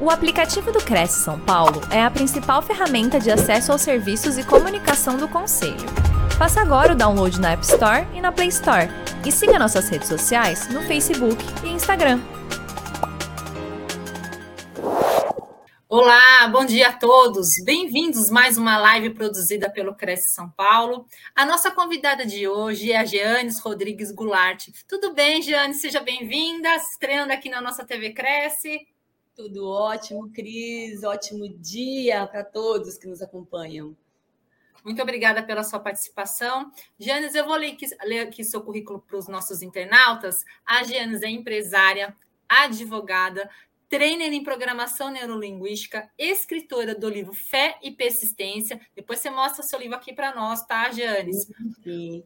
O aplicativo do Cresce São Paulo é a principal ferramenta de acesso aos serviços e comunicação do Conselho. Faça agora o download na App Store e na Play Store. E siga nossas redes sociais no Facebook e Instagram. Olá, bom dia a todos. Bem-vindos mais uma live produzida pelo Cresce São Paulo. A nossa convidada de hoje é a Jeanes Rodrigues Goulart. Tudo bem, Jeane? Seja bem-vinda, estreando aqui na nossa TV Cresce. Tudo ótimo, Cris. Ótimo dia para todos que nos acompanham. Muito obrigada pela sua participação. Janes, eu vou ler aqui, ler aqui seu currículo para os nossos internautas. A Janes é empresária, advogada, trainer em programação neurolinguística, escritora do livro Fé e Persistência. Depois você mostra seu livro aqui para nós, tá, Janes? Sim.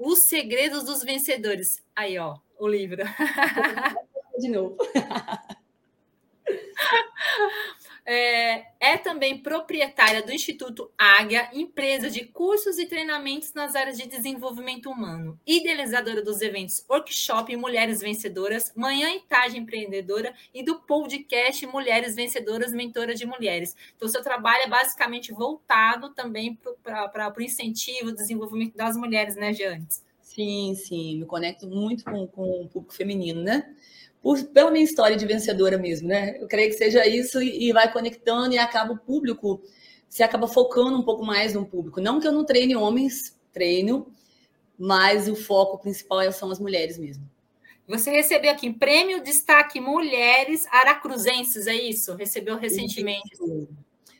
Os Segredos dos Vencedores. Aí, ó, o livro. De novo. É, é, também proprietária do Instituto Águia, empresa de cursos e treinamentos nas áreas de desenvolvimento humano, idealizadora dos eventos Workshop Mulheres Vencedoras, Manhã e Tarde Empreendedora e do podcast Mulheres Vencedoras, Mentora de Mulheres. Então, seu trabalho é basicamente voltado também para o incentivo, desenvolvimento das mulheres, né, Jantes? Sim, sim, me conecto muito com, com o público feminino, né? Por, pela minha história de vencedora mesmo, né? Eu creio que seja isso e, e vai conectando e acaba o público, se acaba focando um pouco mais no público. Não que eu não treine homens, treino, mas o foco principal é, são as mulheres mesmo. Você recebeu aqui prêmio destaque mulheres aracruzenses, é isso? Recebeu recentemente. Isso,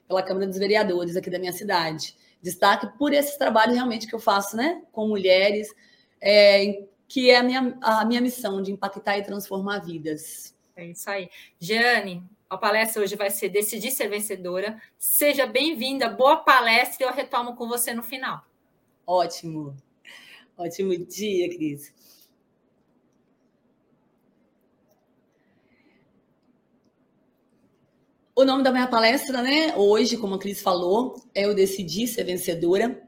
pela Câmara dos Vereadores aqui da minha cidade. Destaque por esse trabalho realmente que eu faço, né? Com mulheres, é, que é a minha, a minha missão de impactar e transformar vidas. É isso aí. Jane, a palestra hoje vai ser Decidir Ser Vencedora. Seja bem-vinda, boa palestra e eu retomo com você no final. Ótimo. Ótimo dia, Cris. O nome da minha palestra, né, hoje, como a Cris falou, é o Decidir Ser Vencedora.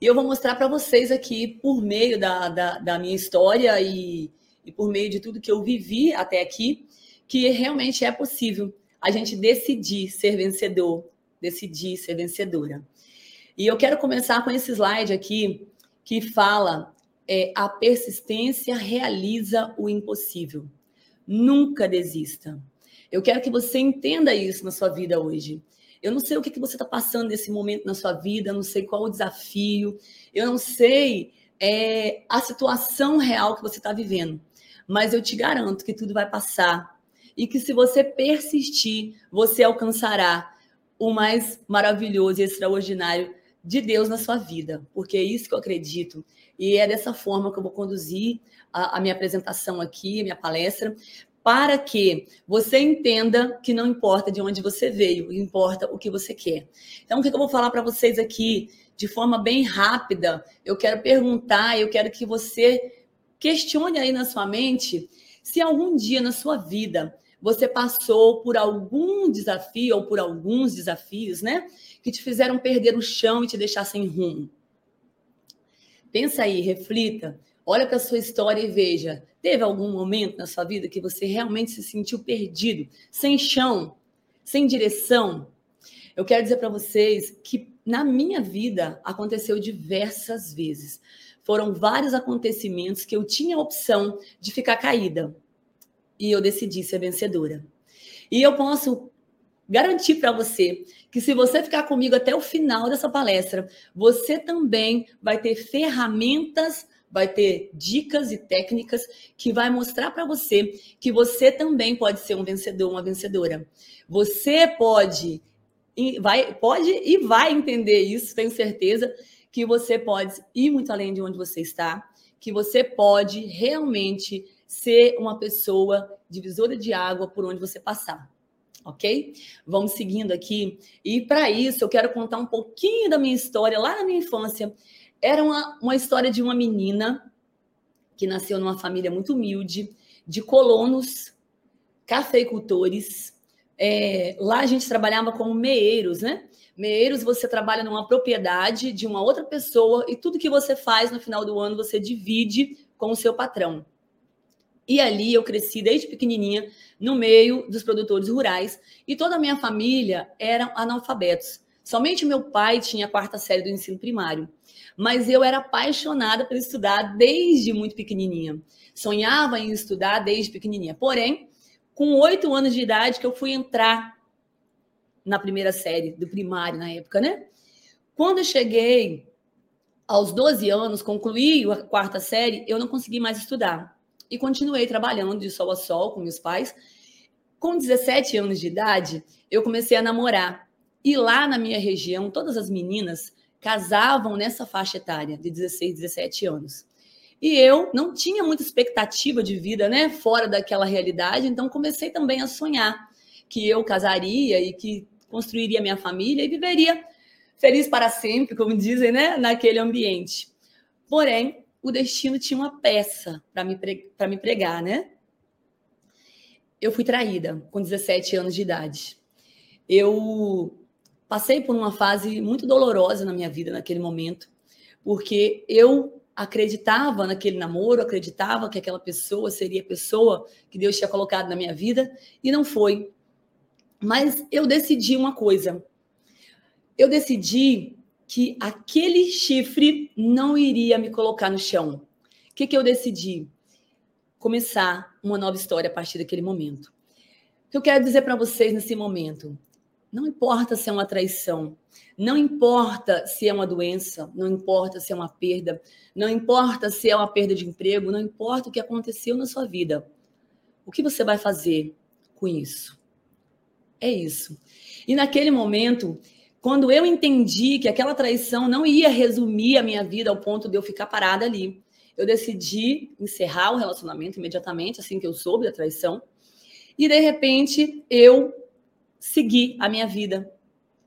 E eu vou mostrar para vocês aqui, por meio da, da, da minha história e, e por meio de tudo que eu vivi até aqui, que realmente é possível a gente decidir ser vencedor, decidir ser vencedora. E eu quero começar com esse slide aqui que fala é, a persistência realiza o impossível. Nunca desista. Eu quero que você entenda isso na sua vida hoje. Eu não sei o que, que você está passando nesse momento na sua vida, eu não sei qual o desafio, eu não sei é, a situação real que você está vivendo, mas eu te garanto que tudo vai passar e que se você persistir, você alcançará o mais maravilhoso e extraordinário de Deus na sua vida, porque é isso que eu acredito. E é dessa forma que eu vou conduzir a, a minha apresentação aqui, a minha palestra, para que você entenda que não importa de onde você veio, importa o que você quer. Então, o que eu vou falar para vocês aqui, de forma bem rápida, eu quero perguntar, eu quero que você questione aí na sua mente se algum dia na sua vida você passou por algum desafio ou por alguns desafios, né, que te fizeram perder o chão e te deixar sem rumo. Pensa aí, reflita. Olha para a sua história e veja: teve algum momento na sua vida que você realmente se sentiu perdido, sem chão, sem direção? Eu quero dizer para vocês que na minha vida aconteceu diversas vezes. Foram vários acontecimentos que eu tinha a opção de ficar caída e eu decidi ser vencedora. E eu posso garantir para você que se você ficar comigo até o final dessa palestra, você também vai ter ferramentas vai ter dicas e técnicas que vai mostrar para você que você também pode ser um vencedor, uma vencedora. Você pode vai pode e vai entender isso, tenho certeza que você pode ir muito além de onde você está, que você pode realmente ser uma pessoa divisora de água por onde você passar. Ok? Vamos seguindo aqui. E para isso, eu quero contar um pouquinho da minha história lá na minha infância. Era uma, uma história de uma menina que nasceu numa família muito humilde, de colonos, cafeicultores. É, lá a gente trabalhava como meeiros, né? Meeiros, você trabalha numa propriedade de uma outra pessoa e tudo que você faz no final do ano você divide com o seu patrão. E ali eu cresci desde pequenininha no meio dos produtores rurais e toda a minha família eram analfabetos. Somente meu pai tinha a quarta série do ensino primário, mas eu era apaixonada por estudar desde muito pequenininha. Sonhava em estudar desde pequenininha. Porém, com oito anos de idade que eu fui entrar na primeira série do primário na época, né? Quando eu cheguei aos 12 anos, concluí a quarta série, eu não consegui mais estudar. E continuei trabalhando de sol a sol com meus pais. Com 17 anos de idade, eu comecei a namorar. E lá na minha região, todas as meninas casavam nessa faixa etária, de 16, 17 anos. E eu não tinha muita expectativa de vida, né, fora daquela realidade, então comecei também a sonhar que eu casaria e que construiria minha família e viveria feliz para sempre, como dizem, né, naquele ambiente. Porém, o destino tinha uma peça para me, me pregar, né? Eu fui traída com 17 anos de idade. Eu passei por uma fase muito dolorosa na minha vida naquele momento, porque eu acreditava naquele namoro, acreditava que aquela pessoa seria a pessoa que Deus tinha colocado na minha vida e não foi. Mas eu decidi uma coisa. Eu decidi que aquele chifre não iria me colocar no chão. O que, que eu decidi? Começar uma nova história a partir daquele momento. O que eu quero dizer para vocês nesse momento? Não importa se é uma traição, não importa se é uma doença, não importa se é uma perda, não importa se é uma perda de emprego, não importa o que aconteceu na sua vida. O que você vai fazer com isso? É isso. E naquele momento, quando eu entendi que aquela traição não ia resumir a minha vida ao ponto de eu ficar parada ali, eu decidi encerrar o relacionamento imediatamente, assim que eu soube da traição. E de repente eu segui a minha vida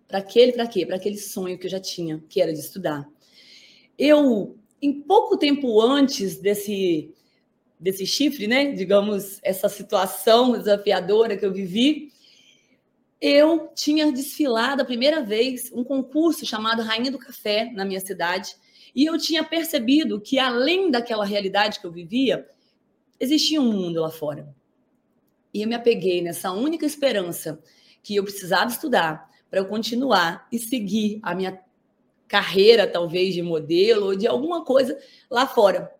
para aquele, para quê? Para aquele sonho que eu já tinha, que era de estudar. Eu, em pouco tempo antes desse desse chifre, né? Digamos, essa situação desafiadora que eu vivi, eu tinha desfilado a primeira vez um concurso chamado Rainha do Café na minha cidade, e eu tinha percebido que além daquela realidade que eu vivia, existia um mundo lá fora. E eu me apeguei nessa única esperança que eu precisava estudar para eu continuar e seguir a minha carreira, talvez de modelo ou de alguma coisa lá fora.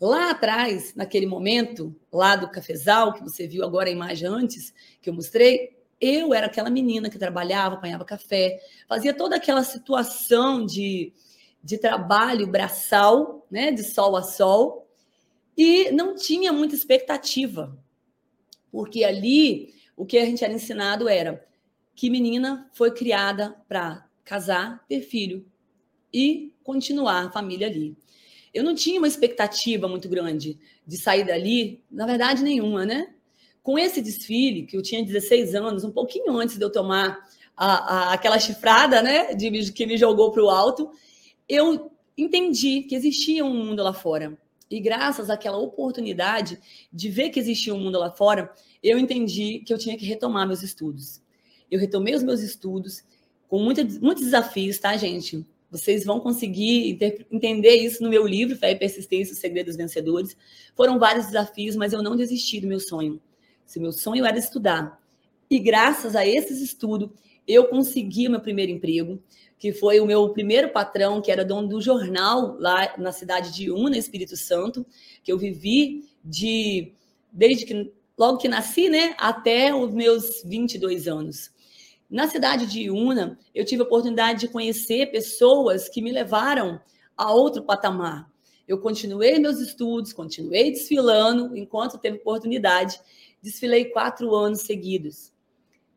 Lá atrás, naquele momento, lá do cafezal, que você viu agora a imagem antes, que eu mostrei, eu era aquela menina que trabalhava, apanhava café, fazia toda aquela situação de, de trabalho braçal, né, de sol a sol, e não tinha muita expectativa, porque ali o que a gente era ensinado era que menina foi criada para casar, ter filho e continuar a família ali. Eu não tinha uma expectativa muito grande de sair dali, na verdade nenhuma, né? Com esse desfile, que eu tinha 16 anos, um pouquinho antes de eu tomar a, a, aquela chifrada, né, de, que me jogou para o alto, eu entendi que existia um mundo lá fora. E graças àquela oportunidade de ver que existia um mundo lá fora, eu entendi que eu tinha que retomar meus estudos. Eu retomei os meus estudos com muita, muitos desafios, tá, gente? Vocês vão conseguir entender isso no meu livro, Fé e Persistência, Os Segredos Vencedores. Foram vários desafios, mas eu não desisti do meu sonho. Se meu sonho era estudar. E graças a esses estudos, eu consegui meu primeiro emprego, que foi o meu primeiro patrão, que era dono do jornal lá na cidade de Una, Espírito Santo, que eu vivi de desde que logo que nasci, né, até os meus 22 anos. Na cidade de Una, eu tive a oportunidade de conhecer pessoas que me levaram a outro patamar. Eu continuei meus estudos, continuei desfilando enquanto teve oportunidade desfilei quatro anos seguidos.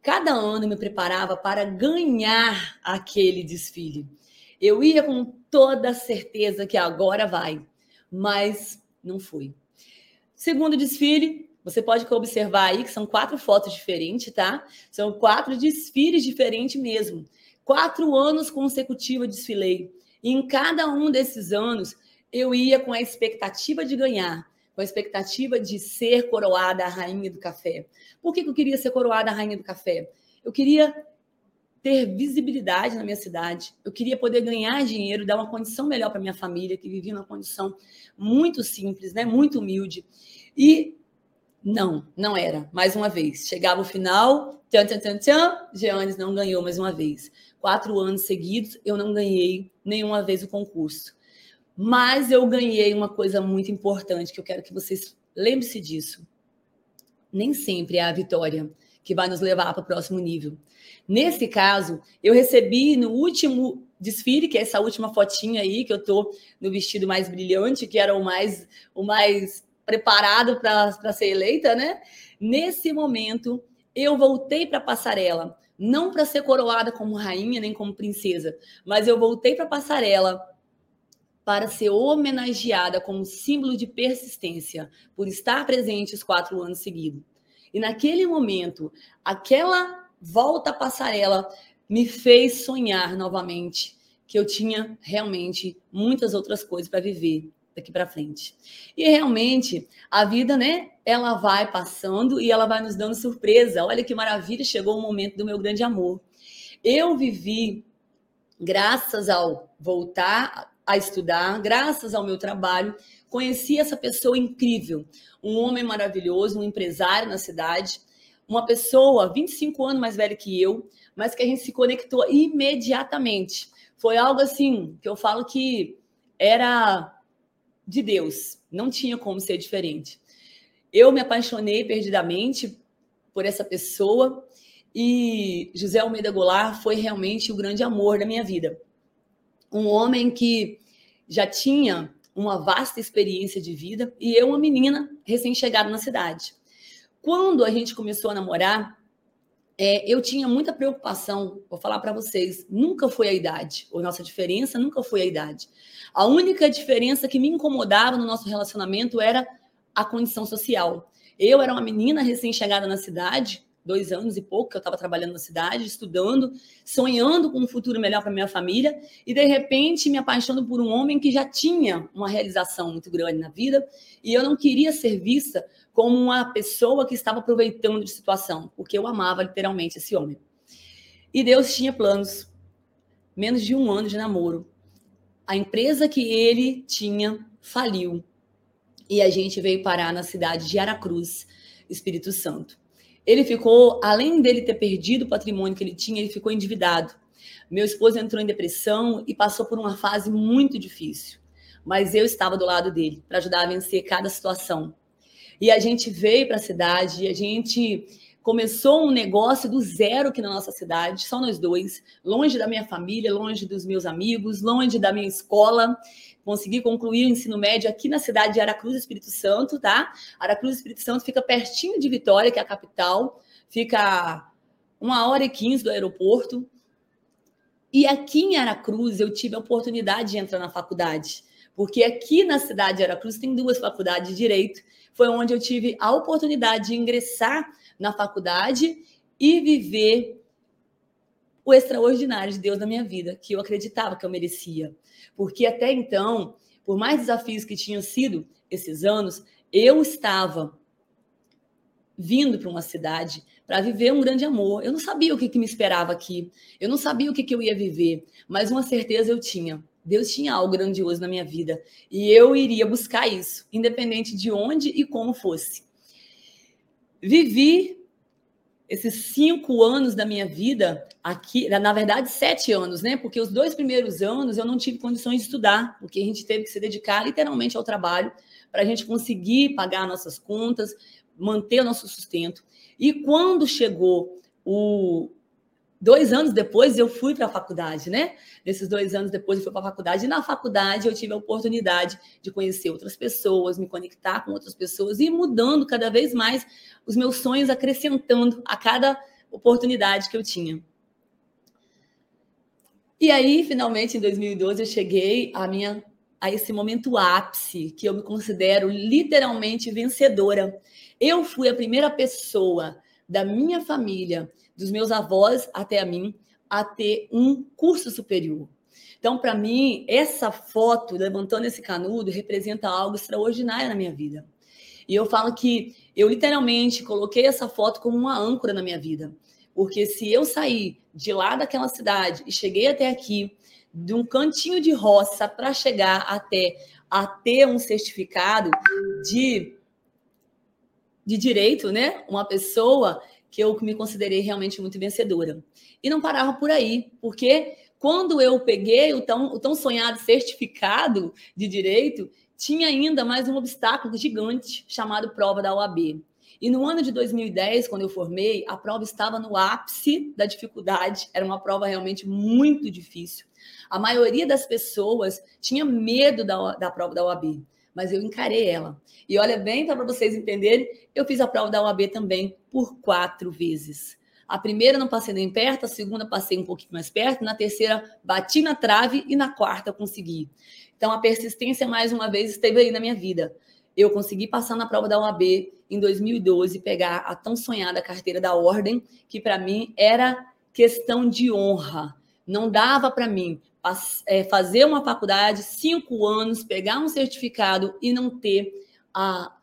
Cada ano eu me preparava para ganhar aquele desfile. Eu ia com toda certeza que agora vai, mas não fui. Segundo desfile, você pode observar aí que são quatro fotos diferentes, tá? São quatro desfiles diferentes mesmo. Quatro anos consecutivos desfilei. E em cada um desses anos, eu ia com a expectativa de ganhar com a expectativa de ser coroada a rainha do café. Por que eu queria ser coroada a rainha do café? Eu queria ter visibilidade na minha cidade, eu queria poder ganhar dinheiro, dar uma condição melhor para minha família, que vivia numa condição muito simples, né, muito humilde. E Não, não era. Mais uma vez. Chegava o final, tchan, tchan, tchan, tchan, Jeanes não ganhou mais uma vez. Quatro anos seguidos, eu não ganhei nenhuma vez o concurso. Mas eu ganhei uma coisa muito importante que eu quero que vocês lembrem-se disso. Nem sempre é a vitória que vai nos levar para o próximo nível. Nesse caso, eu recebi no último desfile, que é essa última fotinha aí, que eu tô no vestido mais brilhante, que era o mais, o mais preparado para ser eleita, né? Nesse momento, eu voltei para a passarela, não para ser coroada como rainha nem como princesa, mas eu voltei para a passarela para ser homenageada como símbolo de persistência, por estar presente os quatro anos seguidos. E naquele momento, aquela volta à passarela me fez sonhar novamente que eu tinha realmente muitas outras coisas para viver daqui para frente. E realmente a vida, né, ela vai passando e ela vai nos dando surpresa. Olha que maravilha, chegou o momento do meu grande amor. Eu vivi graças ao voltar a estudar, graças ao meu trabalho, conheci essa pessoa incrível, um homem maravilhoso, um empresário na cidade, uma pessoa 25 anos mais velha que eu, mas que a gente se conectou imediatamente. Foi algo assim que eu falo que era de Deus, não tinha como ser diferente. Eu me apaixonei perdidamente por essa pessoa e José Almeida Goulart foi realmente o grande amor da minha vida. Um homem que já tinha uma vasta experiência de vida e eu, uma menina recém-chegada na cidade. Quando a gente começou a namorar, é, eu tinha muita preocupação, vou falar para vocês, nunca foi a idade. A nossa diferença nunca foi a idade. A única diferença que me incomodava no nosso relacionamento era a condição social. Eu era uma menina recém-chegada na cidade, dois anos e pouco que eu estava trabalhando na cidade, estudando, sonhando com um futuro melhor para minha família, e de repente me apaixono por um homem que já tinha uma realização muito grande na vida, e eu não queria ser vista como uma pessoa que estava aproveitando de situação, porque eu amava literalmente esse homem. E Deus tinha planos. Menos de um ano de namoro. A empresa que ele tinha faliu. E a gente veio parar na cidade de Aracruz, Espírito Santo. Ele ficou, além dele ter perdido o patrimônio que ele tinha, ele ficou endividado. Meu esposo entrou em depressão e passou por uma fase muito difícil. Mas eu estava do lado dele para ajudar a vencer cada situação. E a gente veio para a cidade, a gente começou um negócio do zero aqui na nossa cidade, só nós dois, longe da minha família, longe dos meus amigos, longe da minha escola. Consegui concluir o ensino médio aqui na cidade de Aracruz, Espírito Santo, tá? Aracruz, Espírito Santo fica pertinho de Vitória, que é a capital, fica uma hora e quinze do aeroporto. E aqui em Aracruz eu tive a oportunidade de entrar na faculdade, porque aqui na cidade de Aracruz tem duas faculdades de direito. Foi onde eu tive a oportunidade de ingressar na faculdade e viver o extraordinário de Deus na minha vida, que eu acreditava que eu merecia. Porque até então, por mais desafios que tinham sido esses anos, eu estava vindo para uma cidade para viver um grande amor. Eu não sabia o que, que me esperava aqui, eu não sabia o que, que eu ia viver, mas uma certeza eu tinha. Deus tinha algo grandioso na minha vida e eu iria buscar isso, independente de onde e como fosse. Vivi esses cinco anos da minha vida aqui, na verdade, sete anos, né? Porque os dois primeiros anos eu não tive condições de estudar, porque a gente teve que se dedicar literalmente ao trabalho para a gente conseguir pagar nossas contas, manter o nosso sustento. E quando chegou o, dois anos depois eu fui para a faculdade, né? Nesses dois anos depois eu fui para a faculdade e na faculdade eu tive a oportunidade de conhecer outras pessoas, me conectar com outras pessoas e mudando cada vez mais os meus sonhos, acrescentando a cada oportunidade que eu tinha. E aí, finalmente, em 2012, eu cheguei a minha a esse momento ápice, que eu me considero literalmente vencedora. Eu fui a primeira pessoa da minha família dos meus avós até a mim, a ter um curso superior. Então, para mim, essa foto levantando esse canudo representa algo extraordinário na minha vida. E eu falo que eu literalmente coloquei essa foto como uma âncora na minha vida. Porque se eu sair de lá daquela cidade e cheguei até aqui, de um cantinho de roça para chegar até a ter um certificado de de direito, né? Uma pessoa que eu me considerei realmente muito vencedora. E não parava por aí, porque quando eu peguei o tão, o tão sonhado certificado de direito, tinha ainda mais um obstáculo gigante chamado prova da OAB. E no ano de 2010, quando eu formei, a prova estava no ápice da dificuldade, era uma prova realmente muito difícil. A maioria das pessoas tinha medo da, da prova da OAB, mas eu encarei ela. E olha bem, para vocês entenderem, eu fiz a prova da OAB também por quatro vezes. A primeira não passei nem perto, a segunda passei um pouquinho mais perto, na terceira bati na trave e na quarta consegui. Então a persistência mais uma vez esteve aí na minha vida. Eu consegui passar na prova da OAB em 2012, pegar a tão sonhada carteira da ordem, que para mim era questão de honra. Não dava para mim fazer uma faculdade, cinco anos, pegar um certificado e não ter a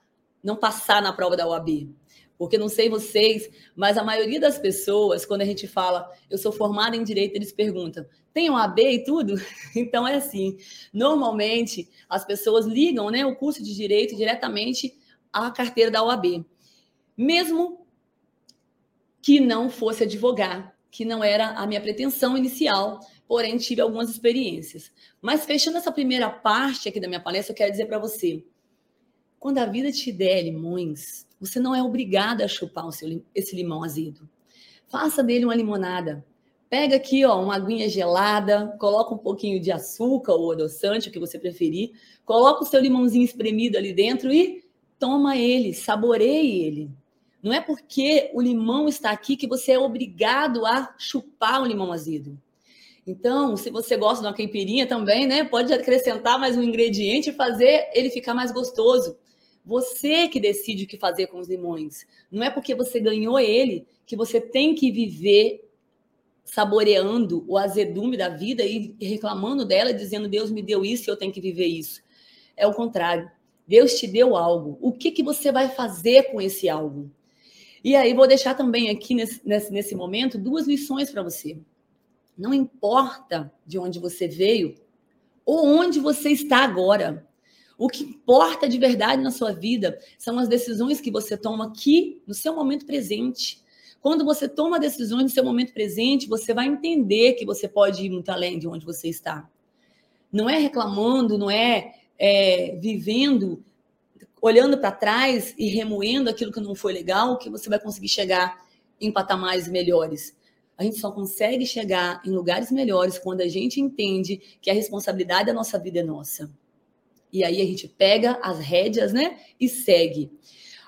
não passar na prova da OAB. Porque não sei vocês, mas a maioria das pessoas, quando a gente fala, eu sou formada em direito, eles perguntam, tem OAB e tudo? Então é assim. Normalmente as pessoas ligam né, o curso de direito diretamente à carteira da OAB. Mesmo que não fosse advogar, que não era a minha pretensão inicial, porém tive algumas experiências. Mas fechando essa primeira parte aqui da minha palestra, eu quero dizer para você, quando a vida te der limões, você não é obrigada a chupar seu, esse limão azedo. Faça dele uma limonada. Pega aqui, ó, uma aguinha gelada, coloca um pouquinho de açúcar ou adoçante, o que você preferir, coloca o seu limãozinho espremido ali dentro e toma ele, saboreie ele. Não é porque o limão está aqui que você é obrigado a chupar o limão azedo. Então, se você gosta de uma caipirinha também, né, pode acrescentar mais um ingrediente e fazer ele ficar mais gostoso. Você que decide o que fazer com os limões. Não é porque você ganhou ele que você tem que viver saboreando o azedume da vida e reclamando dela, dizendo Deus me deu isso e eu tenho que viver isso. É o contrário. Deus te deu algo. O que, que você vai fazer com esse algo? E aí vou deixar também aqui nesse, nesse, nesse momento duas lições para você. Não importa de onde você veio ou onde você está agora. O que importa de verdade na sua vida são as decisões que você toma aqui no seu momento presente. Quando você toma decisões no seu momento presente, você vai entender que você pode ir muito além de onde você está. Não é reclamando, não é, é vivendo, olhando para trás e remoendo aquilo que não foi legal, que você vai conseguir chegar em patamares melhores. A gente só consegue chegar em lugares melhores quando a gente entende que a responsabilidade da nossa vida é nossa. E aí a gente pega as rédeas, né? E segue.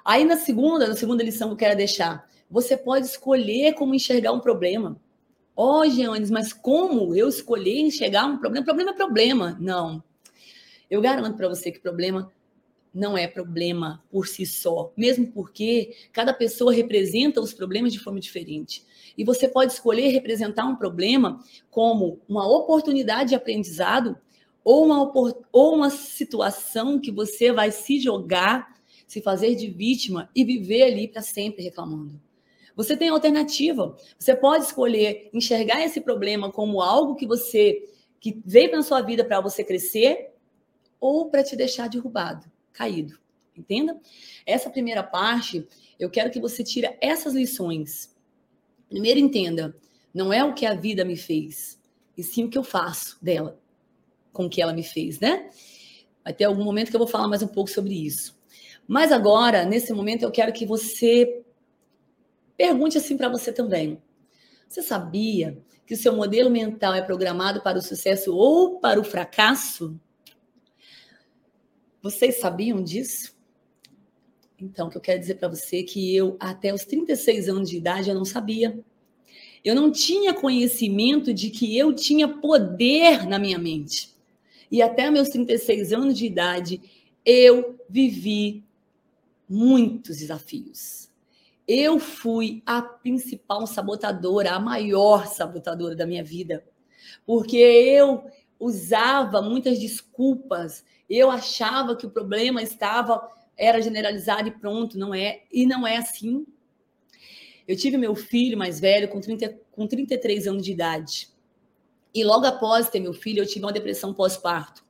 Aí na segunda, na segunda lição que eu quero deixar, você pode escolher como enxergar um problema. Ó, oh, Giannis, mas como eu escolher enxergar um problema? Problema é problema. Não. Eu garanto para você que problema não é problema por si só, mesmo porque cada pessoa representa os problemas de forma diferente. E você pode escolher representar um problema como uma oportunidade de aprendizado ou uma, ou uma situação que você vai se jogar, se fazer de vítima e viver ali para sempre reclamando. Você tem alternativa. Você pode escolher enxergar esse problema como algo que você que veio na sua vida para você crescer ou para te deixar derrubado, caído. Entenda? Essa primeira parte, eu quero que você tire essas lições. Primeiro entenda, não é o que a vida me fez, e sim o que eu faço dela com o que ela me fez, né? Vai ter algum momento que eu vou falar mais um pouco sobre isso. Mas agora, nesse momento, eu quero que você pergunte assim para você também. Você sabia que o seu modelo mental é programado para o sucesso ou para o fracasso? Vocês sabiam disso? Então, o que eu quero dizer para você é que eu, até os 36 anos de idade, eu não sabia. Eu não tinha conhecimento de que eu tinha poder na minha mente. E até meus 36 anos de idade, eu vivi muitos desafios. Eu fui a principal sabotadora, a maior sabotadora da minha vida, porque eu usava muitas desculpas. Eu achava que o problema estava era generalizado e pronto, não é? E não é assim. Eu tive meu filho mais velho com, 30, com 33 anos de idade. E logo após ter meu filho, eu tive uma depressão pós-parto.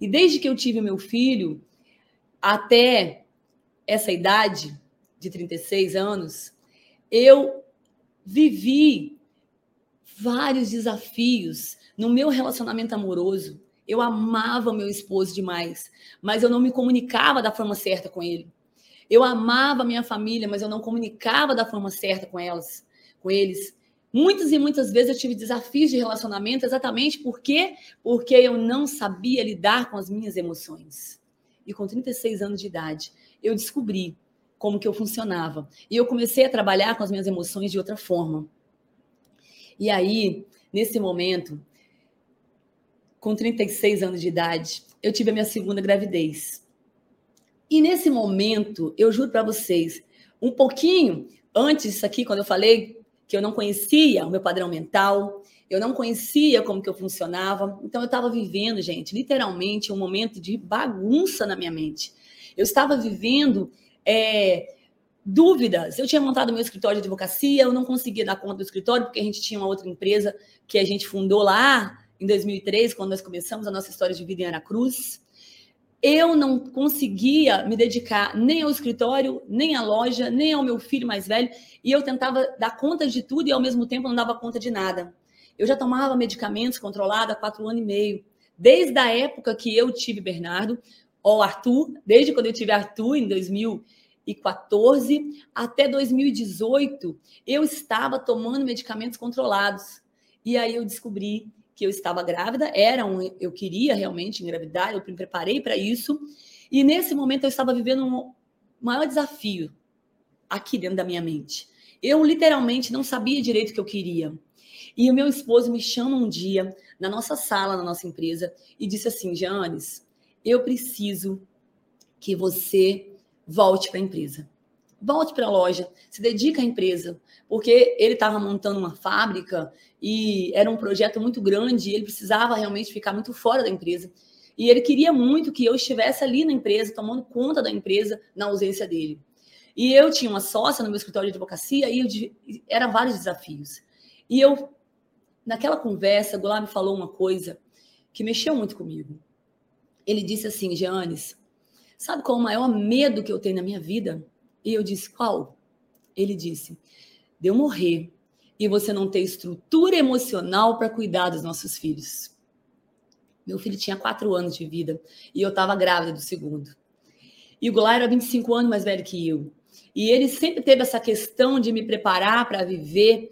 E desde que eu tive meu filho, até essa idade, de 36 anos, eu vivi vários desafios no meu relacionamento amoroso. Eu amava meu esposo demais, mas eu não me comunicava da forma certa com ele. Eu amava minha família, mas eu não comunicava da forma certa com elas, com eles. Muitas e muitas vezes eu tive desafios de relacionamento exatamente porque porque eu não sabia lidar com as minhas emoções. E com 36 anos de idade, eu descobri como que eu funcionava. E eu comecei a trabalhar com as minhas emoções de outra forma. E aí, nesse momento, com 36 anos de idade, eu tive a minha segunda gravidez. E nesse momento, eu juro para vocês, um pouquinho antes disso aqui, quando eu falei que eu não conhecia o meu padrão mental, eu não conhecia como que eu funcionava, então eu estava vivendo, gente, literalmente um momento de bagunça na minha mente. Eu estava vivendo é, dúvidas. Eu tinha montado meu escritório de advocacia, eu não conseguia dar conta do escritório porque a gente tinha uma outra empresa que a gente fundou lá em 2003, quando nós começamos a nossa história de vida em Aracruz eu não conseguia me dedicar nem ao escritório, nem à loja, nem ao meu filho mais velho, e eu tentava dar conta de tudo e ao mesmo tempo não dava conta de nada. Eu já tomava medicamentos controlados há quatro anos e meio, desde a época que eu tive Bernardo, ou Arthur, desde quando eu tive Arthur em 2014 até 2018, eu estava tomando medicamentos controlados. E aí eu descobri que eu estava grávida, era um, eu queria realmente engravidar, eu me preparei para isso. E nesse momento eu estava vivendo um maior desafio aqui dentro da minha mente. Eu literalmente não sabia direito o que eu queria. E o meu esposo me chama um dia na nossa sala, na nossa empresa, e disse assim: Janes, eu preciso que você volte para a empresa. Volte para a loja, se dedica à empresa, porque ele estava montando uma fábrica e era um projeto muito grande, ele precisava realmente ficar muito fora da empresa. E ele queria muito que eu estivesse ali na empresa, tomando conta da empresa na ausência dele. E eu tinha uma sócia no meu escritório de advocacia e eu, eram vários desafios. E eu, naquela conversa, o me falou uma coisa que mexeu muito comigo. Ele disse assim, Giannis, sabe qual é o maior medo que eu tenho na minha vida? E eu disse, qual? Ele disse, de eu morrer e você não ter estrutura emocional para cuidar dos nossos filhos. Meu filho tinha quatro anos de vida e eu estava grávida do segundo. E o Goulart era 25 anos mais velho que eu. E ele sempre teve essa questão de me preparar para viver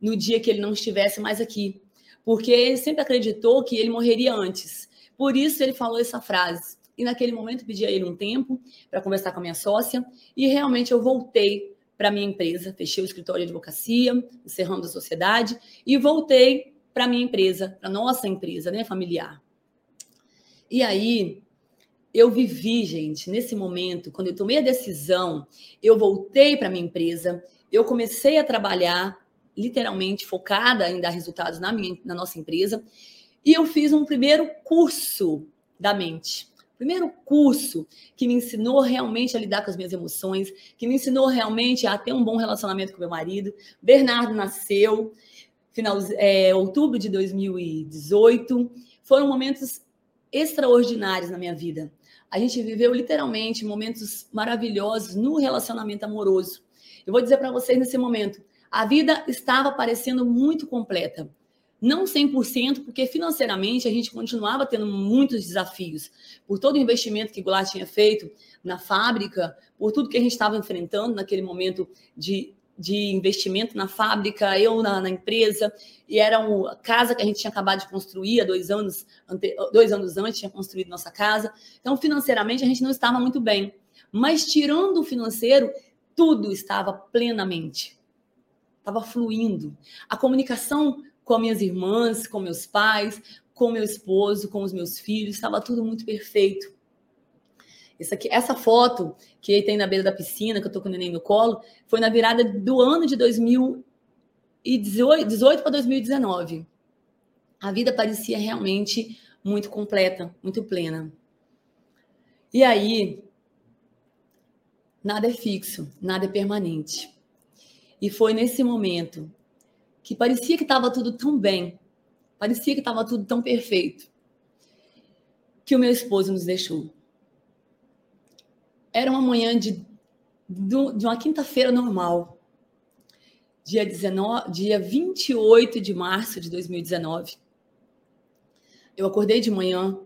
no dia que ele não estivesse mais aqui. Porque ele sempre acreditou que ele morreria antes. Por isso ele falou essa frase. E naquele momento pedi a ele um tempo para conversar com a minha sócia. E realmente eu voltei para minha empresa, fechei o escritório de advocacia, encerrando a sociedade. E voltei para minha empresa, para nossa empresa, né, familiar. E aí eu vivi, gente, nesse momento, quando eu tomei a decisão, eu voltei para minha empresa, eu comecei a trabalhar literalmente focada em dar resultados na minha na nossa empresa, e eu fiz um primeiro curso da mente primeiro curso que me ensinou realmente a lidar com as minhas emoções, que me ensinou realmente a ter um bom relacionamento com meu marido. Bernardo nasceu final é, outubro de 2018. Foram momentos extraordinários na minha vida. A gente viveu literalmente momentos maravilhosos no relacionamento amoroso. Eu vou dizer para vocês nesse momento, a vida estava parecendo muito completa. Não 100%, porque financeiramente a gente continuava tendo muitos desafios. Por todo o investimento que Goulart tinha feito na fábrica, por tudo que a gente estava enfrentando naquele momento de, de investimento na fábrica, eu na, na, empresa, e era uma casa que a gente tinha acabado de construir há dois anos, ante, dois anos antes, tinha construído nossa casa. Então, financeiramente, a gente não estava muito bem. Mas, tirando o financeiro, tudo estava plenamente. Estava fluindo. A comunicação com minhas irmãs, com meus pais, com meu esposo, com os meus filhos, estava tudo muito perfeito. Essa, aqui, essa foto que tem na beira da piscina, que eu tô com o neném no colo, foi na virada do ano de 2018 para 2019. A vida parecia realmente muito completa, muito plena. E aí, nada é fixo, nada é permanente. E foi nesse momento que parecia que estava tudo tão bem, parecia que estava tudo tão perfeito, que o meu esposo nos deixou. Era uma manhã de de uma quinta-feira normal, dia, 19, dia 28 de março de 2019. Eu acordei de manhã,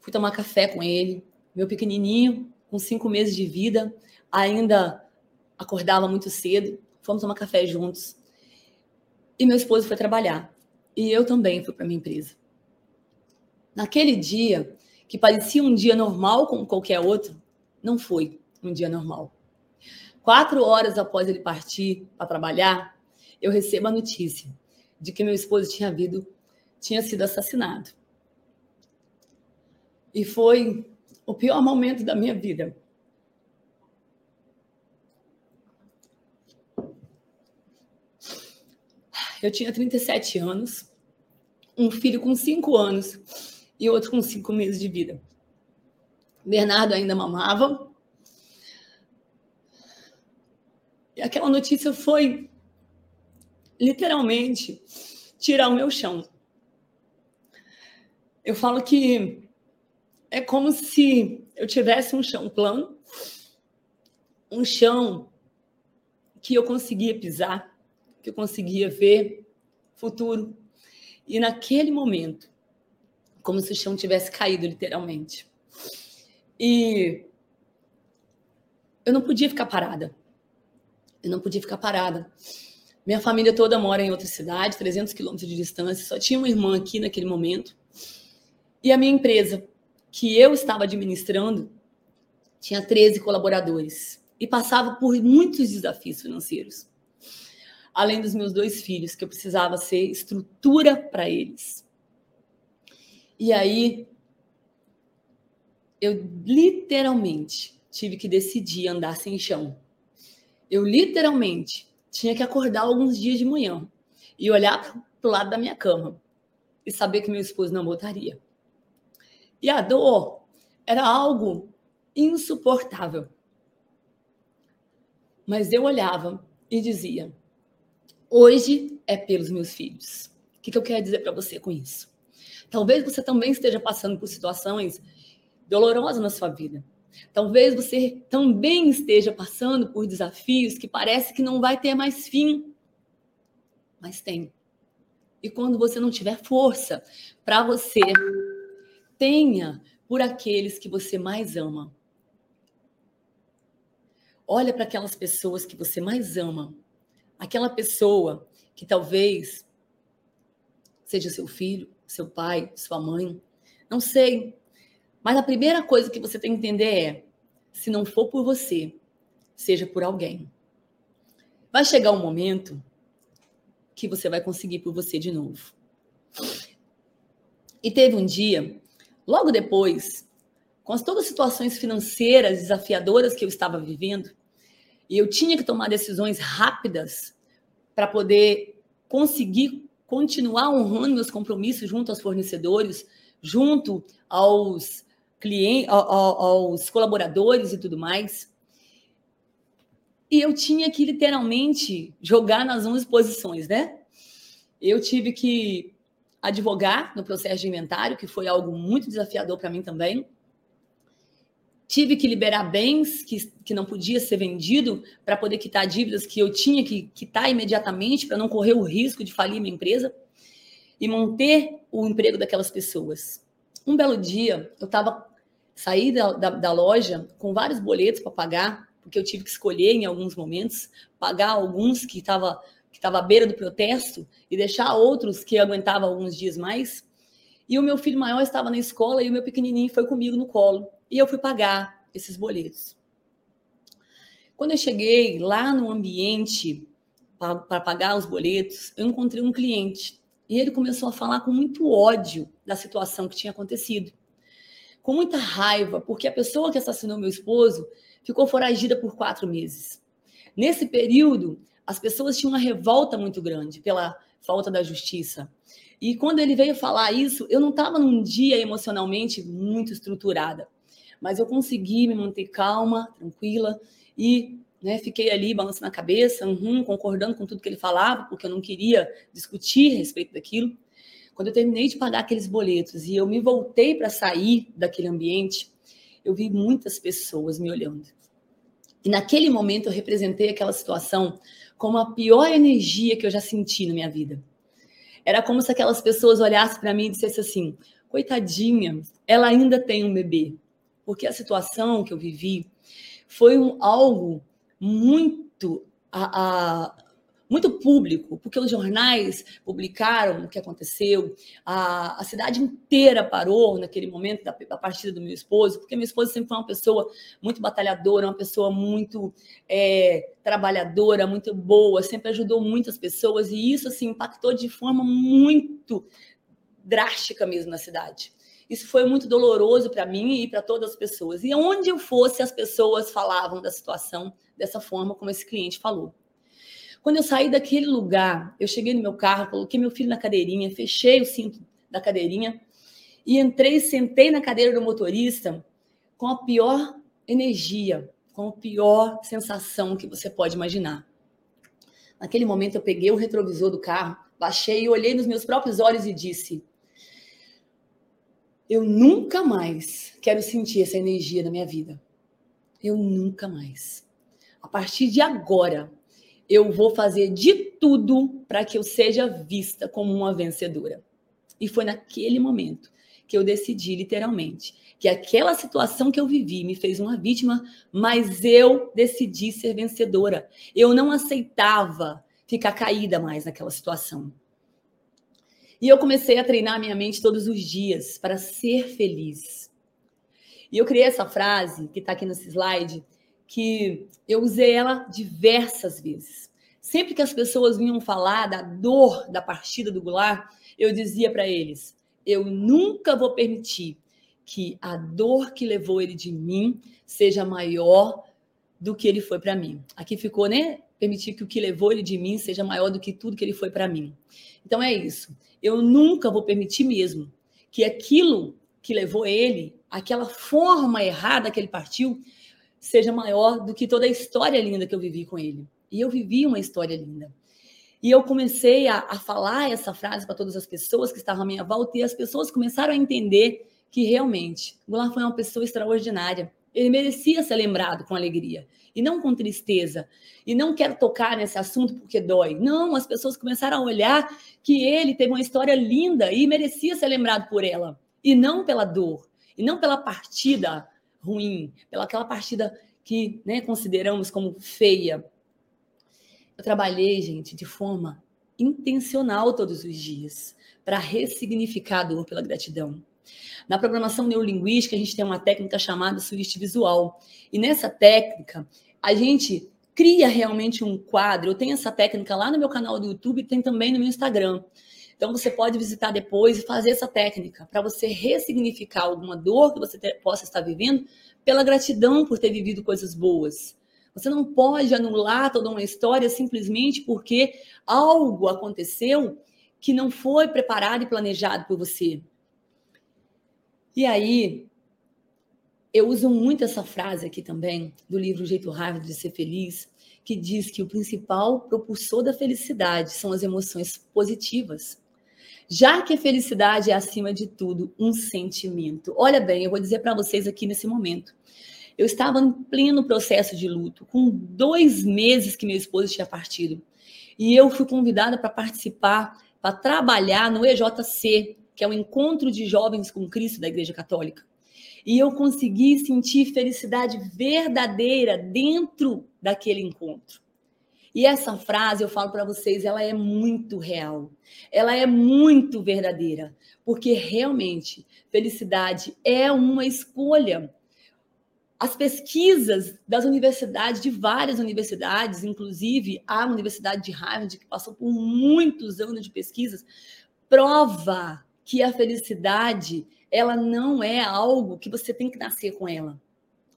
fui tomar café com ele, meu pequenininho, com cinco meses de vida, ainda acordava muito cedo, fomos tomar café juntos. E meu esposo foi trabalhar. E eu também fui para minha empresa. Naquele dia, que parecia um dia normal como qualquer outro, não foi um dia normal. Quatro horas após ele partir para trabalhar, eu recebo a notícia de que meu esposo tinha, havido, tinha sido assassinado. E foi o pior momento da minha vida. Eu tinha 37 anos, um filho com 5 anos e outro com 5 meses de vida. Bernardo ainda mamava, E aquela notícia foi literalmente tirar o meu chão. Eu falo que é como se eu tivesse um chão plano, um chão que eu conseguia pisar, que eu conseguia ver futuro. E naquele momento, como se o chão tivesse caído literalmente. E eu não podia ficar parada. Eu não podia ficar parada. Minha família toda mora em outra cidade, 300 quilômetros de distância. Só tinha uma irmã aqui naquele momento. E a minha empresa, que eu estava administrando, tinha 13 colaboradores e passava por muitos desafios financeiros. Além dos meus dois filhos, que eu precisava ser estrutura para eles. E aí, eu literalmente tive que decidir andar sem chão. Eu literalmente tinha que acordar alguns dias de manhã e olhar para o lado da minha cama e saber que meu esposo não voltaria. E a dor era algo insuportável. Mas eu olhava e dizia: hoje é pelos meus filhos. O que, eu quero dizer para você com isso? Talvez você também esteja passando por situações dolorosas na sua vida. Talvez você também esteja passando por desafios que parece que não vai ter mais fim, mas tem. E quando você não tiver força para você, tenha por aqueles que você mais ama. Olha para aquelas pessoas que você mais ama. Aquela pessoa que talvez seja seu filho, seu pai, sua mãe, não sei, mas a primeira coisa que você tem que entender é: se não for por você, seja por alguém. Vai chegar um momento que você vai conseguir por você de novo. E teve um dia, logo depois, com as todas as situações financeiras desafiadoras que eu estava vivendo, e eu tinha que tomar decisões rápidas para poder conseguir continuar honrando meus compromissos junto aos fornecedores, junto aos clientes, aos colaboradores e tudo mais. E eu tinha que literalmente jogar nas 11 posições, né? Eu tive que advogar no processo de inventário, que foi algo muito desafiador para mim também. Tive que liberar bens que, que não podia ser vendido para poder quitar dívidas que eu tinha que quitar imediatamente para não correr o risco de falir minha empresa e manter o emprego daquelas pessoas. Um belo dia, eu estava saí da, da, loja com vários boletos para pagar, porque eu tive que escolher em alguns momentos, pagar alguns que estava que tava à beira do protesto e deixar outros que aguentavam alguns dias mais. E o meu filho maior estava na escola e o meu pequenininho foi comigo no colo. E eu fui pagar esses boletos. Quando eu cheguei lá no ambiente para pagar os boletos, eu encontrei um cliente e ele começou a falar com muito ódio da situação que tinha acontecido. Com muita raiva, porque a pessoa que assassinou meu esposo ficou foragida por quatro meses. Nesse período, as pessoas tinham uma revolta muito grande pela falta da justiça. E quando ele veio falar isso, eu não estava num dia emocionalmente muito estruturada, mas eu consegui me manter calma, tranquila e né, fiquei ali balançando a cabeça, uhum, concordando com tudo que ele falava, porque eu não queria discutir a respeito daquilo. Quando eu terminei de pagar aqueles boletos e eu me voltei para sair daquele ambiente, eu vi muitas pessoas me olhando. E naquele momento eu representei aquela situação como a pior energia que eu já senti na minha vida. Era como se aquelas pessoas olhassem para mim e dissessem assim: coitadinha, ela ainda tem um bebê. Porque a situação que eu vivi foi um, algo muito a, a, muito público, porque os jornais publicaram o que aconteceu, a, a cidade inteira parou naquele momento da, da, partida do meu esposo, porque meu esposo sempre foi uma pessoa muito batalhadora, uma pessoa muito é, trabalhadora, muito boa, sempre ajudou muitas pessoas, e isso assim, impactou de forma muito drástica mesmo na cidade. Isso foi muito doloroso para mim e para todas as pessoas. E onde eu fosse, as pessoas falavam da situação dessa forma, como esse cliente falou. Quando eu saí daquele lugar, eu cheguei no meu carro, coloquei meu filho na cadeirinha, fechei o cinto da cadeirinha e entrei, sentei na cadeira do motorista com a pior energia, com a pior sensação que você pode imaginar. Naquele momento, eu peguei o retrovisor do carro, baixei e olhei nos meus próprios olhos e disse: Eu nunca mais quero sentir essa energia na minha vida. Eu nunca mais. A partir de agora, eu vou fazer de tudo para que eu seja vista como uma vencedora. E foi naquele momento que eu decidi, literalmente, que aquela situação que eu vivi me fez uma vítima, mas eu decidi ser vencedora. Eu não aceitava ficar caída mais naquela situação. E eu comecei a treinar minha mente todos os dias para ser feliz. E eu criei essa frase que está aqui nesse slide, que eu usei ela diversas vezes. Sempre que as pessoas vinham falar da dor da partida do Goulart, eu dizia para eles: eu nunca vou permitir que a dor que levou ele de mim seja maior do que ele foi para mim. Aqui ficou, né? Permitir que o que levou ele de mim seja maior do que tudo que ele foi para mim. Então é isso. Eu nunca vou permitir mesmo que aquilo que levou ele, aquela forma errada que ele partiu, seja maior do que toda a história linda que eu vivi com ele. E eu vivi uma história linda. E eu comecei a, a falar essa frase para todas as pessoas que estavam à minha volta, e as pessoas começaram a entender que realmente Goulart foi uma pessoa extraordinária. Ele merecia ser lembrado com alegria e não com tristeza. E não quero tocar nesse assunto porque dói. Não, as pessoas começaram a olhar que ele teve uma história linda e merecia ser lembrado por ela, e não pela dor, e não pela partida ruim, pela aquela partida que né, consideramos como feia. Eu trabalhei, gente, de forma intencional todos os dias para ressignificar a dor pela gratidão. Na programação neurolinguística, a gente tem uma técnica chamada switch visual. E nessa técnica, a gente cria realmente um quadro. Eu tenho essa técnica lá no meu canal do YouTube e tem também no meu Instagram. Então você pode visitar depois e fazer essa técnica para você ressignificar alguma dor que você possa estar vivendo pela gratidão por ter vivido coisas boas. Você não pode anular toda uma história simplesmente porque algo aconteceu que não foi preparado e planejado por você. E aí, eu uso muito essa frase aqui também, do livro O Jeito Rápido de Ser Feliz, que diz que o principal propulsor da felicidade são as emoções positivas. Já que a felicidade é, acima de tudo, um sentimento. Olha bem, eu vou dizer para vocês aqui nesse momento. Eu estava em pleno processo de luto, com dois meses que meu esposo tinha partido. E eu fui convidada para participar, para trabalhar no EJC, que é o Encontro de Jovens com Cristo da Igreja Católica. E eu consegui sentir felicidade verdadeira dentro daquele encontro. E essa frase, eu falo para vocês, ela é muito real. Ela é muito verdadeira, porque realmente felicidade é uma escolha as pesquisas das universidades, de várias universidades, inclusive a Universidade de Harvard, que passou por muitos anos de pesquisas, prova que a felicidade ela não é algo que você tem que nascer com ela.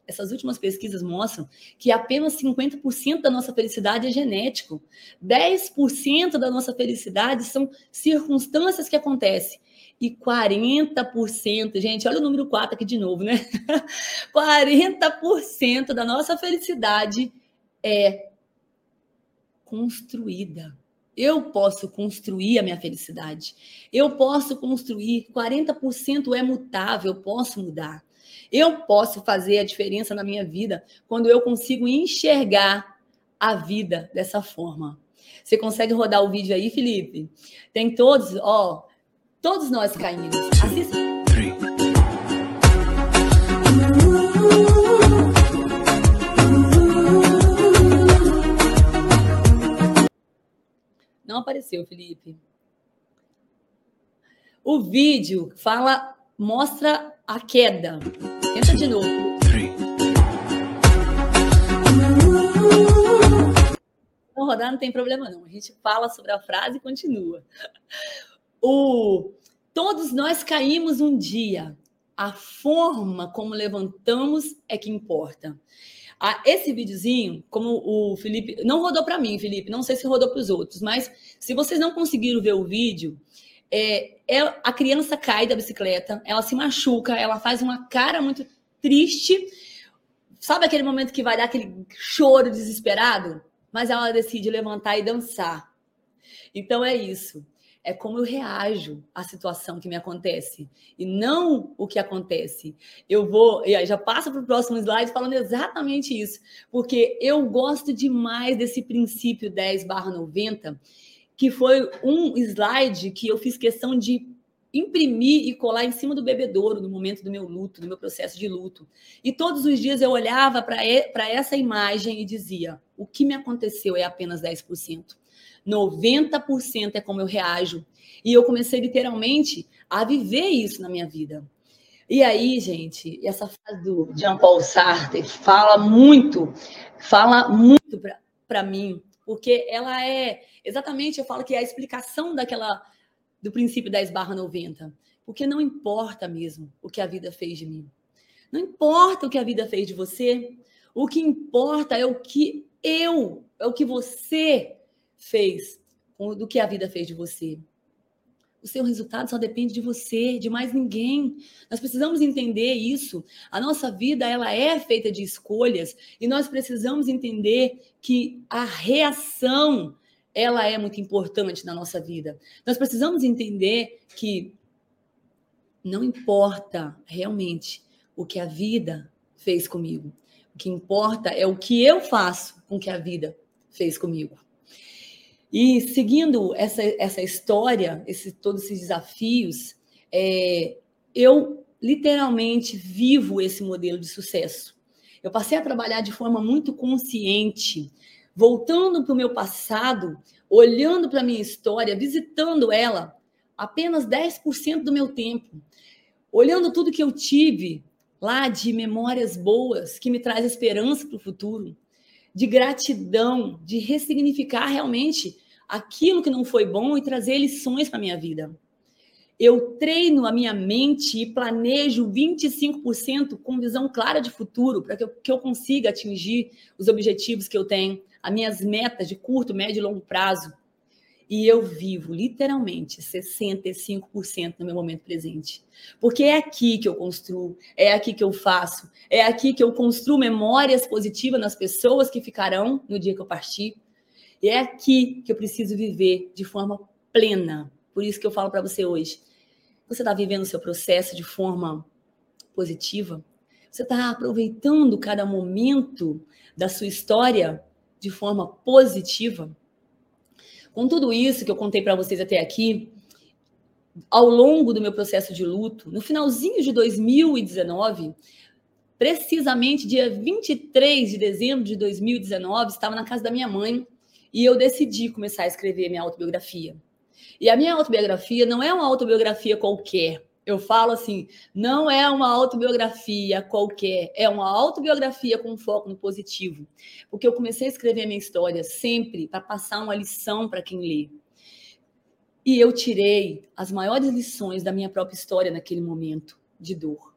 Essas últimas pesquisas mostram que apenas 50% da nossa felicidade é genético. 10% da nossa felicidade são circunstâncias que acontecem e 40%, gente, olha o número 4 aqui de novo, né? 40% da nossa felicidade é construída. Eu posso construir a minha felicidade. Eu posso construir. 40% é mutável, eu posso mudar. Eu posso fazer a diferença na minha vida quando eu consigo enxergar a vida dessa forma. Você consegue rodar o vídeo aí, Felipe? Tem todos, ó, todos nós caímos. Assista. Não apareceu, Felipe. O vídeo fala, mostra a queda. Tenta de novo. Não rodar não tem problema não. A gente fala sobre a frase e continua. O todos nós caímos um dia. A forma como levantamos é que importa. Ah, esse videozinho, como o Felipe. Não rodou para mim, Felipe, não sei se rodou para os outros, mas se vocês não conseguiram ver o vídeo, é, é, a criança cai da bicicleta, ela se machuca, ela faz uma cara muito triste. Sabe aquele momento que vai dar aquele choro desesperado? Mas ela decide levantar e dançar. Então é isso é como eu reajo à situação que me acontece e não o que acontece. Eu vou, e já passo para o próximo slide falando exatamente isso, porque eu gosto demais desse princípio 10/90, que foi um slide que eu fiz questão de imprimir e colar em cima do bebedouro no momento do meu luto, do meu processo de luto. E todos os dias eu olhava para essa imagem e dizia: o que me aconteceu é apenas 10%. 90% é como eu reajo. E eu comecei literalmente a viver isso na minha vida. E aí, gente, essa frase do Jean-Paul Sartre fala muito, fala muito para mim, porque ela é exatamente, eu falo que é a explicação daquela do princípio 10 barra 90. Porque não importa mesmo o que a vida fez de mim. Não importa o que a vida fez de você. O que importa é o que eu, é o que você fez, do que a vida fez de você. O seu resultado só depende de você, de mais ninguém. Nós precisamos entender isso. A nossa vida ela é feita de escolhas e nós precisamos entender que a reação ela é muito importante na nossa vida. Nós precisamos entender que não importa realmente o que a vida fez comigo. O que importa é o que eu faço com que a vida fez comigo. E seguindo essa, essa história, esse, todos esses desafios, é, eu literalmente vivo esse modelo de sucesso. Eu passei a trabalhar de forma muito consciente, voltando para o meu passado, olhando para a minha história, visitando ela apenas 10% do meu tempo, olhando tudo que eu tive lá de memórias boas que me traz esperança para o futuro, de gratidão, de ressignificar realmente aquilo que não foi bom e trazer lições para minha vida. Eu treino a minha mente e planejo 25% com visão clara de futuro para que, que eu consiga atingir os objetivos que eu tenho, as minhas metas de curto, médio e longo prazo. E eu vivo literalmente 65% no meu momento presente. Porque é aqui que eu construo, é aqui que eu faço, é aqui que eu construo memórias positivas nas pessoas que ficarão no dia que eu partir. E é aqui que eu preciso viver de forma plena. Por isso que eu falo para você hoje. Você está vivendo o seu processo de forma positiva? Você está aproveitando cada momento da sua história de forma positiva? Com tudo isso que eu contei para vocês até aqui, ao longo do meu processo de luto, no finalzinho de 2019, precisamente dia 23 de dezembro de 2019, estava na casa da minha mãe e eu decidi começar a escrever minha autobiografia. E a minha autobiografia não é uma autobiografia qualquer. Eu falo assim, não é uma autobiografia qualquer, é uma autobiografia com foco no positivo. Porque eu comecei a escrever a minha história sempre para passar uma lição para quem lê. E eu tirei as maiores lições da minha própria história naquele momento de dor.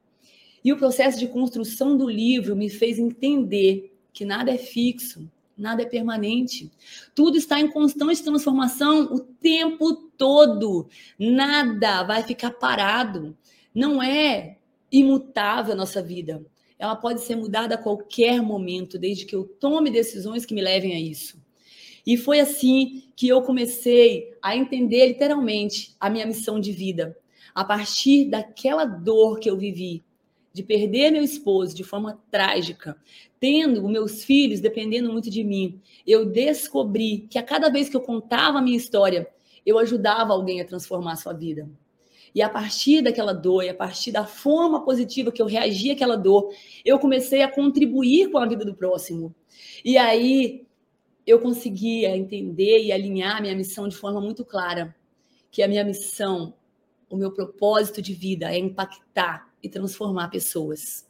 E o processo de construção do livro me fez entender que nada é fixo, nada é permanente. Tudo está em constante transformação o tempo todo. Nada vai ficar parado. Não é imutável a nossa vida. Ela pode ser mudada a qualquer momento, desde que eu tome decisões que me levem a isso. E foi assim que eu comecei a entender literalmente a minha missão de vida. A partir daquela dor que eu vivi, de perder meu esposo de forma trágica, tendo meus filhos dependendo muito de mim, eu descobri que a cada vez que eu contava a minha história, eu ajudava alguém a transformar a sua vida. E a partir daquela dor, e a partir da forma positiva que eu reagi àquela dor, eu comecei a contribuir com a vida do próximo. E aí eu conseguia entender e alinhar minha missão de forma muito clara, que a minha missão, o meu propósito de vida é impactar e transformar pessoas.